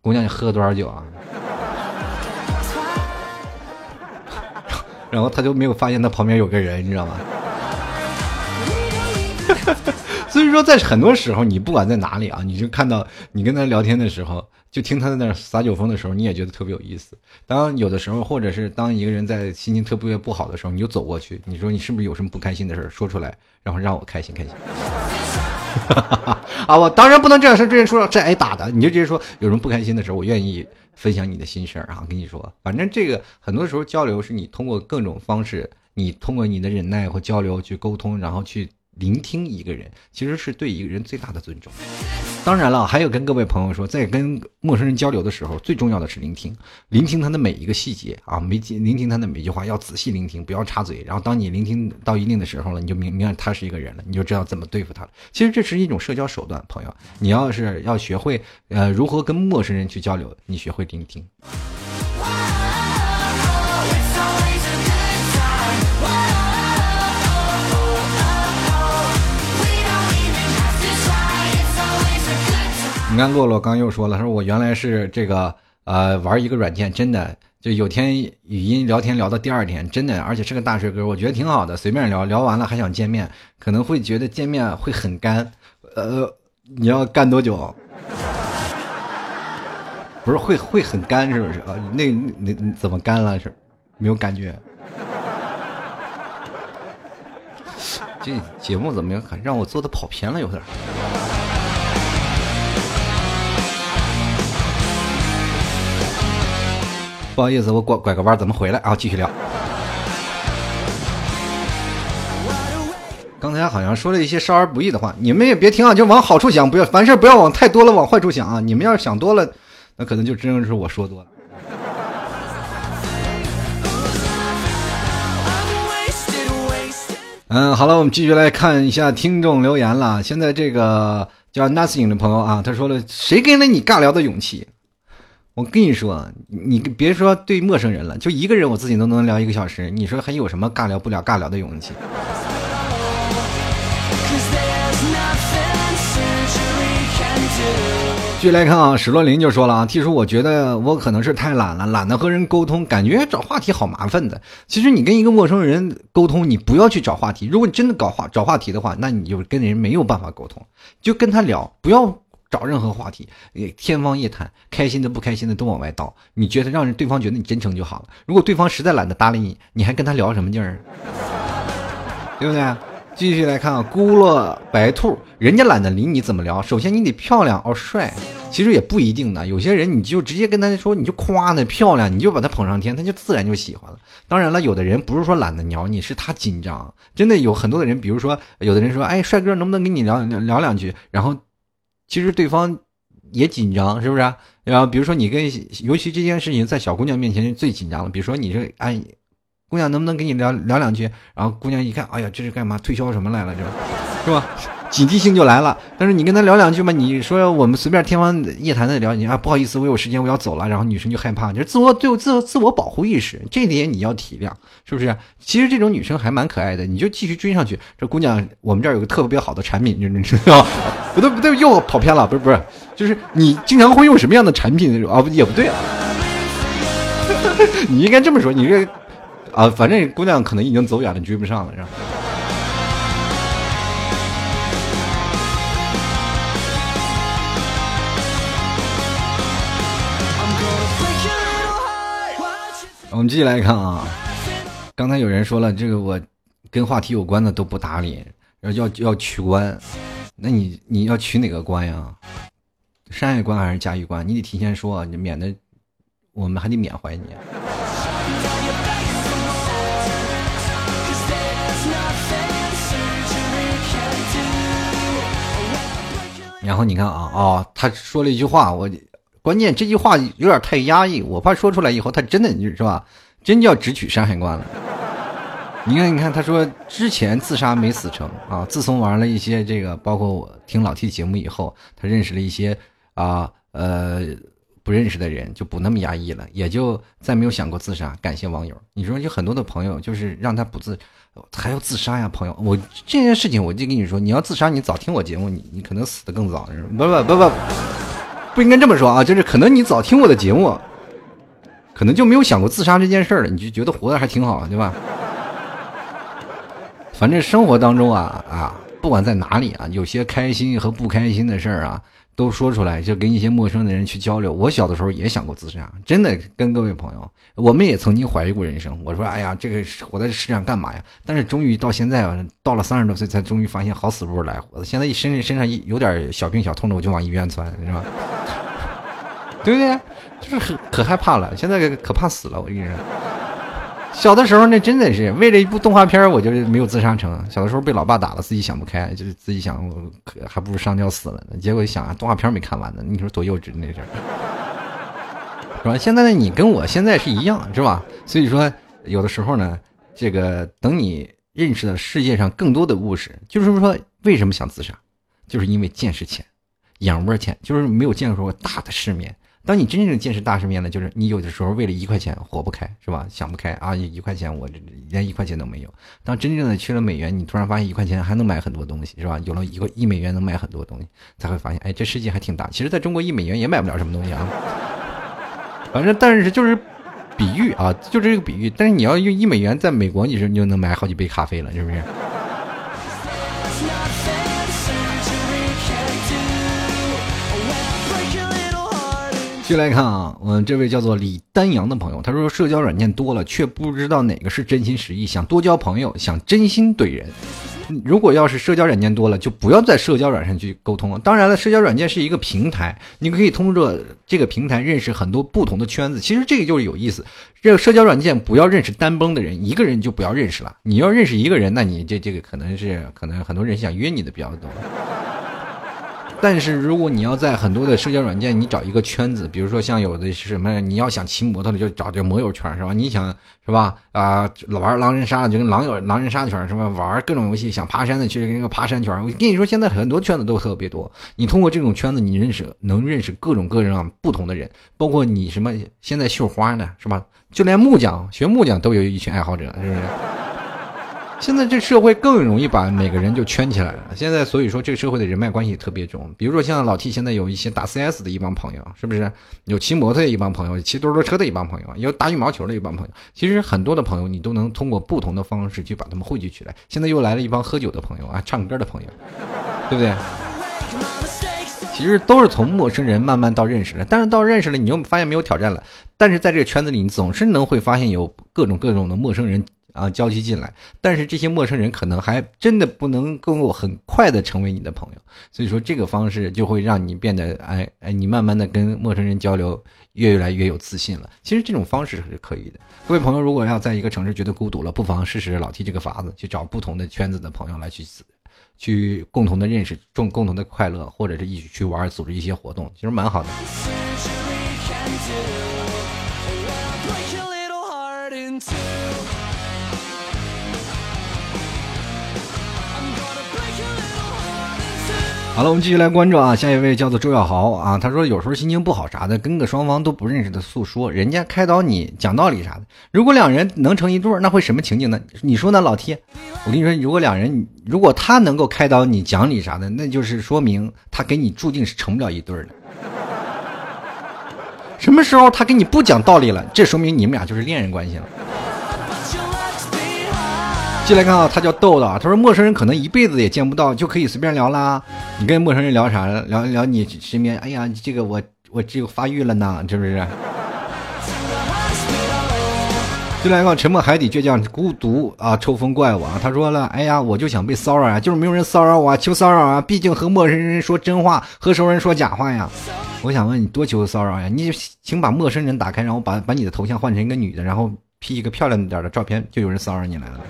姑娘，你喝了多少酒啊？”然后他就没有发现他旁边有个人，你知道吗？所以说，在很多时候，你不管在哪里啊，你就看到你跟他聊天的时候，就听他在那撒酒疯的时候，你也觉得特别有意思。当有的时候，或者是当一个人在心情特别不好的时候，你就走过去，你说你是不是有什么不开心的事说出来，然后让我开心开心。啊，我当然不能这样说，这人说这挨打的，你就直接说有什么不开心的时候，我愿意分享你的心事儿啊。跟你说，反正这个很多时候交流是你通过各种方式，你通过你的忍耐或交流去沟通，然后去。聆听一个人，其实是对一个人最大的尊重。当然了，还有跟各位朋友说，在跟陌生人交流的时候，最重要的是聆听，聆听他的每一个细节啊，没聆听他的每一句话，要仔细聆听，不要插嘴。然后，当你聆听到一定的时候了，你就明明白他是一个人了，你就知道怎么对付他了。其实这是一种社交手段，朋友，你要是要学会呃如何跟陌生人去交流，你学会聆听。你看，洛洛刚又说了，他说我原来是这个呃玩一个软件，真的就有天语音聊天聊到第二天，真的，而且是个大帅哥，我觉得挺好的，随便聊聊完了还想见面，可能会觉得见面会很干，呃，你要干多久？不是会会很干是不是啊？那那怎么干了是？没有感觉？这节目怎么样？让我做的跑偏了有点。不好意思，我拐拐个弯，咱们回来啊？继续聊。刚才好像说了一些少儿不宜的话，你们也别听啊，就往好处想，不要凡事不要往太多了往坏处想啊。你们要是想多了，那可能就真的是我说多了。嗯，好了，我们继续来看一下听众留言了。现在这个叫 Nothing 的朋友啊，他说了：“谁给了你尬聊的勇气？”我跟你说，你别说对陌生人了，就一个人，我自己都能聊一个小时。你说还有什么尬聊不了、尬聊的勇气？继续来看啊，史洛林就说了啊，T 叔，我觉得我可能是太懒了，懒得和人沟通，感觉找话题好麻烦的。其实你跟一个陌生人沟通，你不要去找话题。如果你真的搞话找话题的话，那你就跟人没有办法沟通，就跟他聊，不要。找任何话题，天方夜谭，开心的不开心的都往外倒。你觉得让人对方觉得你真诚就好了。如果对方实在懒得搭理你，你还跟他聊什么劲儿？对不对？继续来看啊，孤落白兔，人家懒得理你怎么聊？首先你得漂亮哦，帅，其实也不一定的。有些人你就直接跟他说，你就夸他漂亮，你就把他捧上天，他就自然就喜欢了。当然了，有的人不是说懒得鸟你，是他紧张。真的有很多的人，比如说有的人说，哎，帅哥能不能跟你聊聊两句？然后。其实对方也紧张，是不是？然后比如说你跟，尤其这件事情在小姑娘面前是最紧张的。比如说你这，哎，姑娘能不能跟你聊聊两句？然后姑娘一看，哎呀，这是干嘛？推销什么来了？这是吧？警惕性就来了。但是你跟他聊两句嘛，你说我们随便天方夜谭的聊，你啊不好意思，我有时间我要走了。然后女生就害怕，就是自我对自自我保护意识，这点你要体谅，是不是？其实这种女生还蛮可爱的，你就继续追上去。这姑娘，我们这儿有个特别好的产品，你知道？不对不对，又跑偏了，不是不是，就是你经常会用什么样的产品？啊 也不对啊，你应该这么说，你这啊，反正姑娘可能已经走远了，追不上了，是吧？我们继续来看啊，刚才有人说了，这个我跟话题有关的都不搭理，要要要取关，那你你要取哪个关呀？山海关还是嘉峪关？你得提前说，你免得我们还得缅怀你。然后你看啊哦，他说了一句话，我。关键这句话有点太压抑，我怕说出来以后他真的是吧，真叫直取山海关了。你看，你看，他说之前自杀没死成啊，自从玩了一些这个，包括我听老 T 节目以后，他认识了一些啊呃不认识的人，就不那么压抑了，也就再没有想过自杀。感谢网友，你说有很多的朋友就是让他不自，还要自杀呀，朋友，我这件事情我就跟你说，你要自杀，你早听我节目，你你可能死的更早，不不不不。不应该这么说啊，就是可能你早听我的节目，可能就没有想过自杀这件事儿了，你就觉得活的还挺好，对吧？反正生活当中啊啊，不管在哪里啊，有些开心和不开心的事儿啊。都说出来，就跟一些陌生的人去交流。我小的时候也想过自杀，真的跟各位朋友，我们也曾经怀疑过人生。我说，哎呀，这个活在世上干嘛呀？但是终于到现在，到了三十多岁，才终于发现好死不如来活的。现在一身身上一有点小病小痛的，我就往医院窜，是吧？对不对？就是可可害怕了，现在可怕死了，我跟你说。小的时候那真的是为了一部动画片，我就没有自杀成。小的时候被老爸打了，自己想不开，就是自己想，还不如上吊死了呢。结果一想，动画片没看完呢，你说多幼稚那事儿，是吧？现在的你跟我现在是一样，是吧？所以说，有的时候呢，这个等你认识了世界上更多的故事，就是说，为什么想自杀，就是因为见识浅，眼窝浅，就是没有见过大的世面。当你真正见识大世面了，就是你有的时候为了一块钱活不开，是吧？想不开啊！一块钱我连一块钱都没有。当真正的缺了美元，你突然发现一块钱还能买很多东西，是吧？有了一个一美元能买很多东西，才会发现，哎，这世界还挺大。其实，在中国一美元也买不了什么东西啊。反正，但是就是比喻啊，就这个比喻。但是你要用一美元在美国，你说你就能买好几杯咖啡了，是不是？继续来看啊，我们这位叫做李丹阳的朋友，他说社交软件多了，却不知道哪个是真心实意，想多交朋友，想真心怼人。如果要是社交软件多了，就不要在社交软上去沟通了。当然了，社交软件是一个平台，你可以通过这个平台认识很多不同的圈子。其实这个就是有意思。这个社交软件不要认识单崩的人，一个人就不要认识了。你要认识一个人，那你这这个可能是可能很多人想约你的比较多。但是如果你要在很多的社交软件，你找一个圈子，比如说像有的是什么，你要想骑摩托的就找这摩友圈是吧？你想是吧？啊，玩狼人杀就跟狼友狼人杀圈是吧？玩各种游戏，想爬山的去那个爬山圈。我跟你说，现在很多圈子都特别多。你通过这种圈子，你认识能认识各种各样不同的人，包括你什么现在绣花的是吧？就连木匠学木匠都有一群爱好者，是不是？现在这社会更容易把每个人就圈起来了。现在所以说这个社会的人脉关系特别重。比如说像老 T 现在有一些打 CS 的一帮朋友，是不是？有骑摩托的一帮朋友，骑多多车的一帮朋友，有打羽毛球的一帮朋友。其实很多的朋友你都能通过不同的方式去把他们汇聚起来。现在又来了一帮喝酒的朋友啊，唱歌的朋友，对不对？其实都是从陌生人慢慢到认识的，但是到认识了你又发现没有挑战了。但是在这个圈子里，你总是能会发现有各种各种的陌生人。啊，交集进来，但是这些陌生人可能还真的不能够很快的成为你的朋友，所以说这个方式就会让你变得，哎哎，你慢慢的跟陌生人交流越来越有自信了。其实这种方式是可以的。各位朋友，如果要在一个城市觉得孤独了，不妨试试老 T 这个法子，去找不同的圈子的朋友来去，去共同的认识，共共同的快乐，或者是一起去玩，组织一些活动，其实蛮好的。好了，我们继续来关注啊，下一位叫做周小豪啊，他说有时候心情不好啥的，跟个双方都不认识的诉说，人家开导你讲道理啥的，如果两人能成一对，那会什么情景呢？你说呢，老 T？我跟你说，如果两人如果他能够开导你讲理啥的，那就是说明他跟你注定是成不了一对的。什么时候他跟你不讲道理了，这说明你们俩就是恋人关系了。进来看啊，他叫豆豆，他说陌生人可能一辈子也见不到，就可以随便聊啦。你跟陌生人聊啥？聊聊你身边？哎呀，这个我我这个发育了呢，是不是？进来看沉默海底倔强孤独啊，抽风怪物啊，他说了，哎呀，我就想被骚扰啊，就是没有人骚扰我，啊求骚扰啊！毕竟和陌生人说真话，和熟人说假话呀。我想问你，多求骚扰呀？你请把陌生人打开，然后把把你的头像换成一个女的，然后 P 一个漂亮点的照片，就有人骚扰你来了。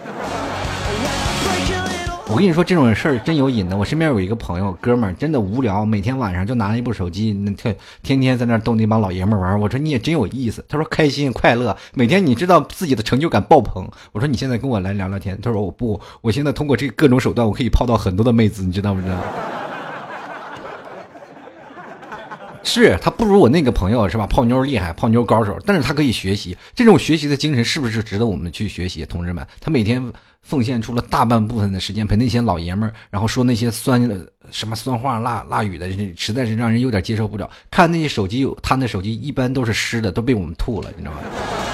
我跟你说这种事儿真有瘾的。我身边有一个朋友，哥们儿真的无聊，每天晚上就拿一部手机，那天天天在那逗那帮老爷们玩。我说你也真有意思。他说开心快乐，每天你知道自己的成就感爆棚。我说你现在跟我来聊聊天。他说我不，我现在通过这各种手段，我可以泡到很多的妹子，你知道不知道？是他不如我那个朋友是吧？泡妞厉害，泡妞高手，但是他可以学习。这种学习的精神是不是值得我们去学习？同志们，他每天。奉献出了大半部分的时间陪那些老爷们儿，然后说那些酸什么酸话辣辣语的，实在是让人有点接受不了。看那些手机，他那手机一般都是湿的，都被我们吐了，你知道吗？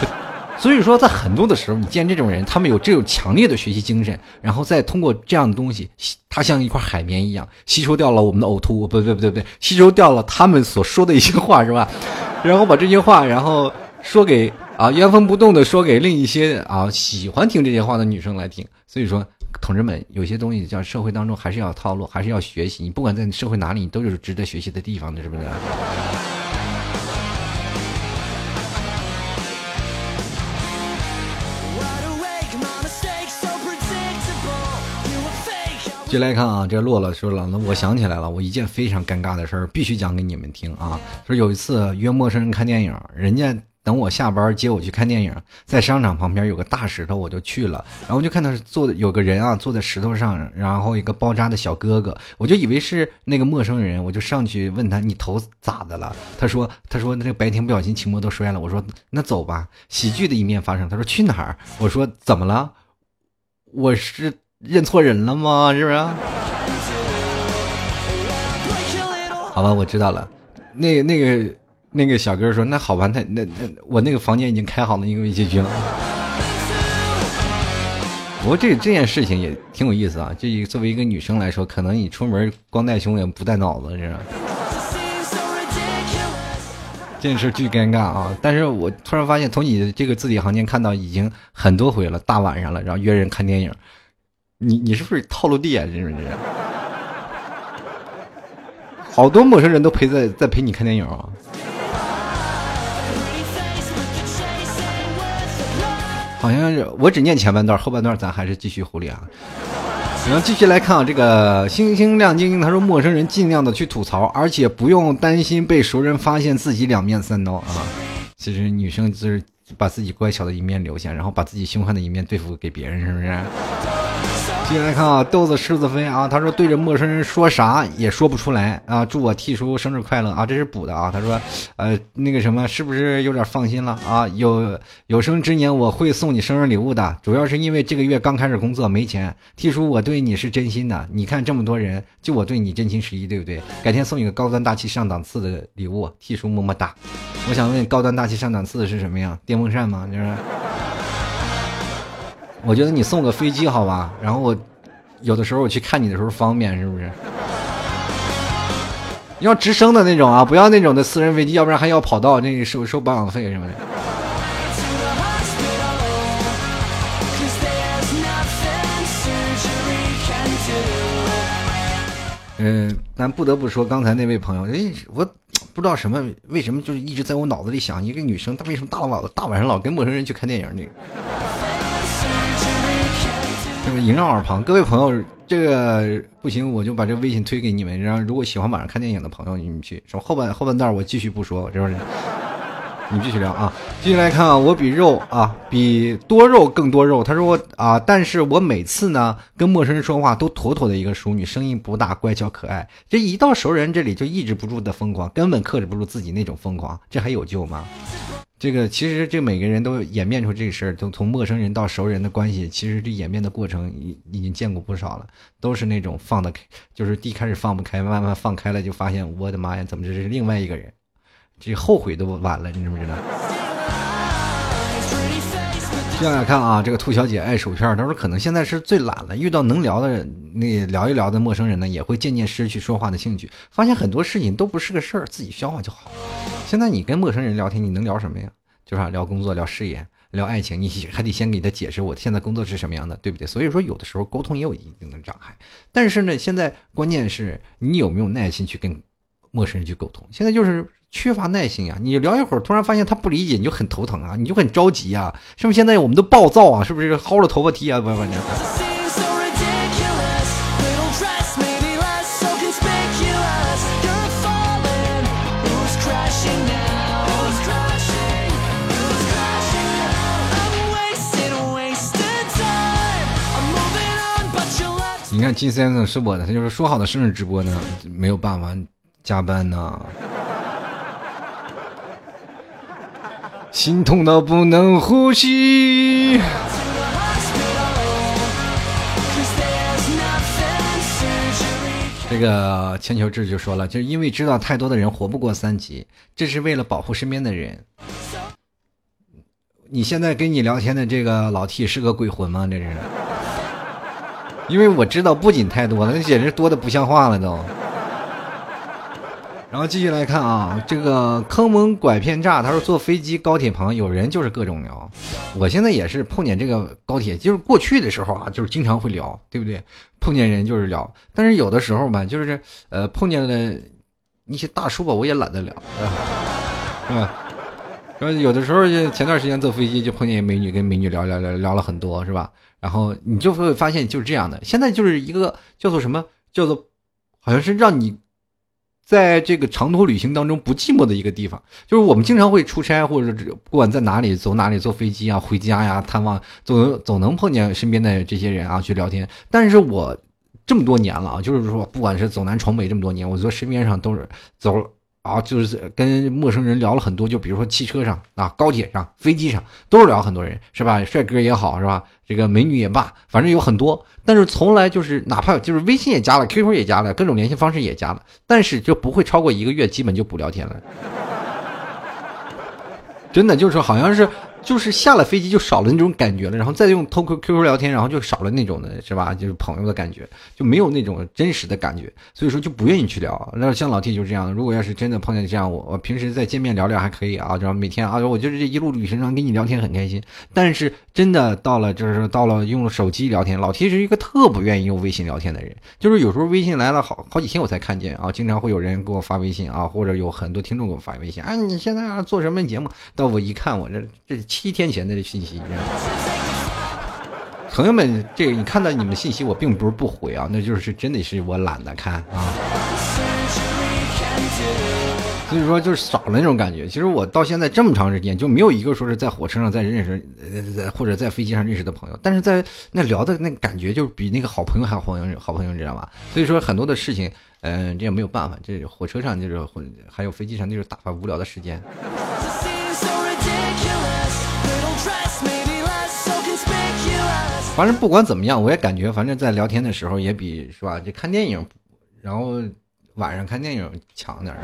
所以说，在很多的时候，你见这种人，他们有这种强烈的学习精神，然后再通过这样的东西，它像一块海绵一样，吸收掉了我们的呕吐，不对不对不对，吸收掉了他们所说的一些话，是吧？然后把这些话，然后说给。啊，原封不动的说给另一些啊喜欢听这些话的女生来听。所以说，同志们，有些东西叫社会当中还是要套路，还是要学习。你不管在社会哪里，你都有值得学习的地方的，是不是？接来看啊，这洛洛说了，那我想起来了，我一件非常尴尬的事儿，必须讲给你们听啊。说有一次约陌生人看电影，人家。等我下班接我去看电影，在商场旁边有个大石头，我就去了。然后就看到坐有个人啊，坐在石头上，然后一个包扎的小哥哥，我就以为是那个陌生人，我就上去问他：“你头咋的了？”他说：“他说那个白天不小心骑摩托摔了。”我说：“那走吧。”喜剧的一面发生。他说：“去哪儿？”我说：“怎么了？我是认错人了吗？是不是？”好吧，我知道了。那那个。那个小哥说：“那好吧，那那那我那个房间已经开好了一个微信群了。”不过这这件事情也挺有意思啊！这作为一个女生来说，可能你出门光带胸也不带脑子，这是。这件事巨尴尬啊！但是我突然发现，从你这个字里行间看到已经很多回了，大晚上了，然后约人看电影，你你是不是套路地啊？这是这是？好多陌生人都陪在在陪你看电影啊！好像是我只念前半段，后半段咱还是继续狐狸啊。然后继续来看啊，这个星星亮晶晶，他说陌生人尽量的去吐槽，而且不用担心被熟人发现自己两面三刀啊。其实女生就是把自己乖巧的一面留下，然后把自己凶悍的一面对付给别人，是不是？接下来看啊，豆子狮子飞啊，他说对着陌生人说啥也说不出来啊，祝我替叔生日快乐啊，这是补的啊。他说，呃，那个什么，是不是有点放心了啊？有有生之年我会送你生日礼物的，主要是因为这个月刚开始工作没钱。替叔，我对你是真心的，你看这么多人，就我对你真情实意，对不对？改天送你个高端大气上档次的礼物替叔么么哒。我想问，高端大气上档次的是什么呀？电风扇吗？就是。我觉得你送个飞机好吧，然后我有的时候我去看你的时候方便，是不是？要直升的那种啊，不要那种的私人飞机，要不然还要跑道，那个收收保养费什么的。嗯，咱不得不说，刚才那位朋友，哎，我不知道什么，为什么就是一直在我脑子里想一个女生，她为什么大晚大晚上老跟陌生人去看电影那个？这个萦绕耳旁，各位朋友，这个不行，我就把这微信推给你们。然后，如果喜欢晚上看电影的朋友，你们去。什么后半后半段我继续不说，我这是你继续聊啊。继续来看啊，我比肉啊，比多肉更多肉。他说我啊，但是我每次呢跟陌生人说话都妥妥的一个淑女，声音不大，乖巧可爱。这一到熟人这里就抑制不住的疯狂，根本克制不住自己那种疯狂，这还有救吗？这个其实这每个人都演变出这个事儿，从从陌生人到熟人的关系，其实这演变的过程已已经见过不少了，都是那种放得开，就是一开始放不开，慢慢放开了，就发现我的妈呀，怎么这是另外一个人？这后悔都晚了，你知不知道？接下来看啊，这个兔小姐爱薯片，她说可能现在是最懒了，遇到能聊的那聊一聊的陌生人呢，也会渐渐失去说话的兴趣，发现很多事情都不是个事儿，自己消化就好。现在你跟陌生人聊天，你能聊什么呀？就是聊工作、聊事业、聊爱情，你还得先给他解释我现在工作是什么样的，对不对？所以说，有的时候沟通也有一定的障碍。但是呢，现在关键是你有没有耐心去跟陌生人去沟通？现在就是缺乏耐心啊！你聊一会儿，突然发现他不理解，你就很头疼啊，你就很着急啊！是不是？现在我们都暴躁啊？是不是薅着头发剃啊？不不不。你看金先生是我的，他就是说好的生日直播呢，没有办法加班呢，心痛到不能呼吸。这个千秋志就说了，就是因为知道太多的人活不过三级，这是为了保护身边的人。你现在跟你聊天的这个老 T 是个鬼魂吗？这是。因为我知道不仅太多了，那简直多的不像话了都。然后继续来看啊，这个坑蒙拐骗诈，他说坐飞机、高铁旁有人就是各种聊。我现在也是碰见这个高铁，就是过去的时候啊，就是经常会聊，对不对？碰见人就是聊，但是有的时候吧，就是呃碰见了一些大叔吧，我也懒得聊，是吧？然后有的时候就前段时间坐飞机就碰见美女，跟美女聊聊聊聊了很多，是吧？然后你就会发现就是这样的，现在就是一个叫做什么叫做，好像是让你在这个长途旅行当中不寂寞的一个地方。就是我们经常会出差，或者不管在哪里走哪里坐飞机啊、回家呀、探望，总总能碰见身边的这些人啊去聊天。但是我这么多年了啊，就是说不管是走南闯北这么多年，我觉得身边上都是走。啊，就是跟陌生人聊了很多，就比如说汽车上啊、高铁上、飞机上，都是聊很多人，是吧？帅哥也好，是吧？这个美女也罢反正有很多但是从来就是哪怕就是微信也加了 qq 也加了各种联系方式也加了但是就不会超过一个月基本就不聊天了。真的就是好像是就是下了飞机就少了那种感觉了，然后再用偷 Q Q Q 聊天，然后就少了那种的是吧？就是朋友的感觉，就没有那种真实的感觉，所以说就不愿意去聊。那像老 T 就是这样的，如果要是真的碰见这样，我我平时再见面聊聊还可以啊，然后每天啊，我就是这一路旅程上跟你聊天很开心。但是真的到了就是到了用手机聊天，老 T 是一个特不愿意用微信聊天的人，就是有时候微信来了好好几天我才看见啊，经常会有人给我发微信啊，或者有很多听众给我发微信，啊，你现在啊做什么节目？到我一看，我这这七天前的。信息，朋友们，这个你看到你们信息，我并不是不回啊，那就是真的是我懒得看啊。所以说，就是少了那种感觉。其实我到现在这么长时间，就没有一个说是在火车上再认识，呃，或者在飞机上认识的朋友。但是在那聊的那感觉，就是比那个好朋友还好朋友，好朋友，你知道吧？所以说很多的事情，嗯，这也没有办法。这火车上就是混，还有飞机上就是打发无聊的时间。反正不管怎么样，我也感觉，反正在聊天的时候也比是吧？就看电影，然后晚上看电影强点儿。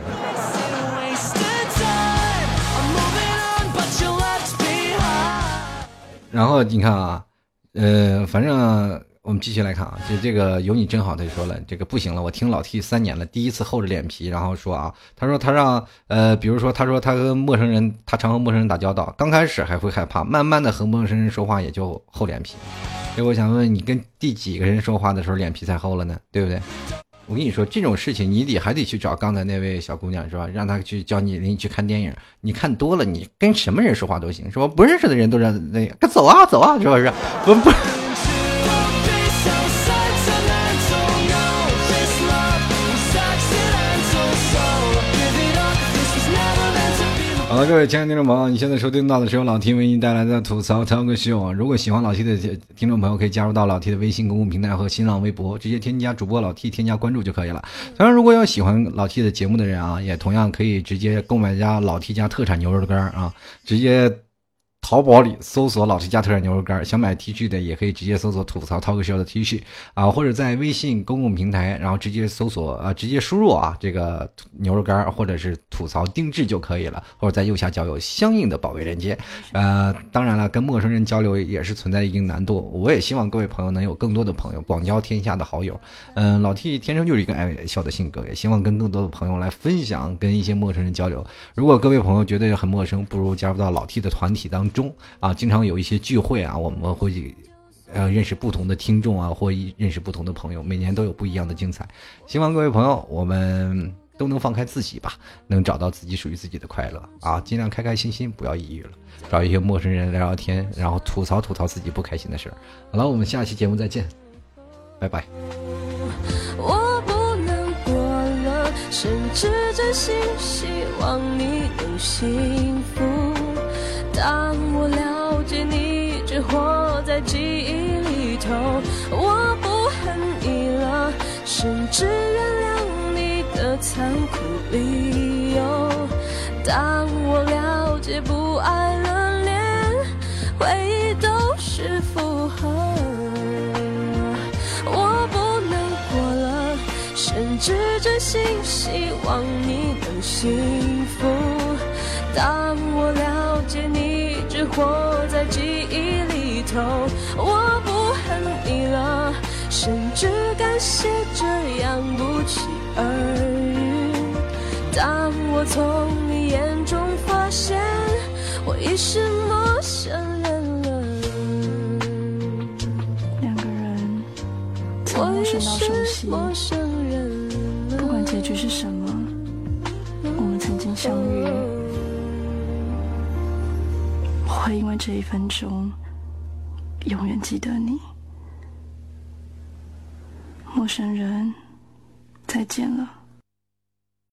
然后你看啊，呃，反正。我们继续来看啊，这这个有你真好。他就说了，这个不行了，我听老 T 三年了，第一次厚着脸皮，然后说啊，他说他让呃，比如说他说他跟陌生人，他常和陌生人打交道，刚开始还会害怕，慢慢的和陌生人说话也就厚脸皮。所以我想问你，跟第几个人说话的时候脸皮才厚了呢？对不对？我跟你说这种事情，你得还得去找刚才那位小姑娘是吧？让她去教你领你去看电影，你看多了，你跟什么人说话都行是吧？不认识的人都让那个走啊走啊，是不是？不不。好，各位亲爱的听众朋友，你现在收听到的是由老 T 为您带来的吐槽涛哥秀。如果喜欢老 T 的听众朋友，可以加入到老 T 的微信公共平台和新浪微博，直接添加主播老 T，添加关注就可以了。当然，如果要喜欢老 T 的节目的人啊，也同样可以直接购买家老 T 家特产牛肉干啊，直接。淘宝里搜索“老 T 家特产牛肉干”，想买 T 恤的也可以直接搜索“吐槽 talk show” 的 T 恤啊，或者在微信公共平台，然后直接搜索啊，直接输入啊这个牛肉干或者是吐槽定制就可以了，或者在右下角有相应的宝贝链接。呃，当然了，跟陌生人交流也是存在一定难度，我也希望各位朋友能有更多的朋友，广交天下的好友。嗯，老 T 天生就是一个爱笑的性格，也希望跟更多的朋友来分享，跟一些陌生人交流。如果各位朋友觉得很陌生，不如加入到老 T 的团体当中。中啊，经常有一些聚会啊，我们会呃认识不同的听众啊，或认识不同的朋友，每年都有不一样的精彩。希望各位朋友，我们都能放开自己吧，能找到自己属于自己的快乐啊，尽量开开心心，不要抑郁了，找一些陌生人聊聊天，然后吐槽吐槽自己不开心的事儿。好了，我们下期节目再见，拜拜。我不能过了，甚至真心希望你能幸福。当我了解你只活在记忆里头，我不恨你了，甚至原谅你的残酷理由。当我了解不爱了，连回忆都是负荷，我不能过了，甚至真心希望你能幸福。当我了解你。只活在记忆里头，我不恨你了，甚至感谢这样不期而遇。当我从你眼中发现，我已是陌生人了。两个人从陌生到熟悉，不管结局是什么，我们曾经相遇。我会因为这一分钟，永远记得你，陌生人，再见了。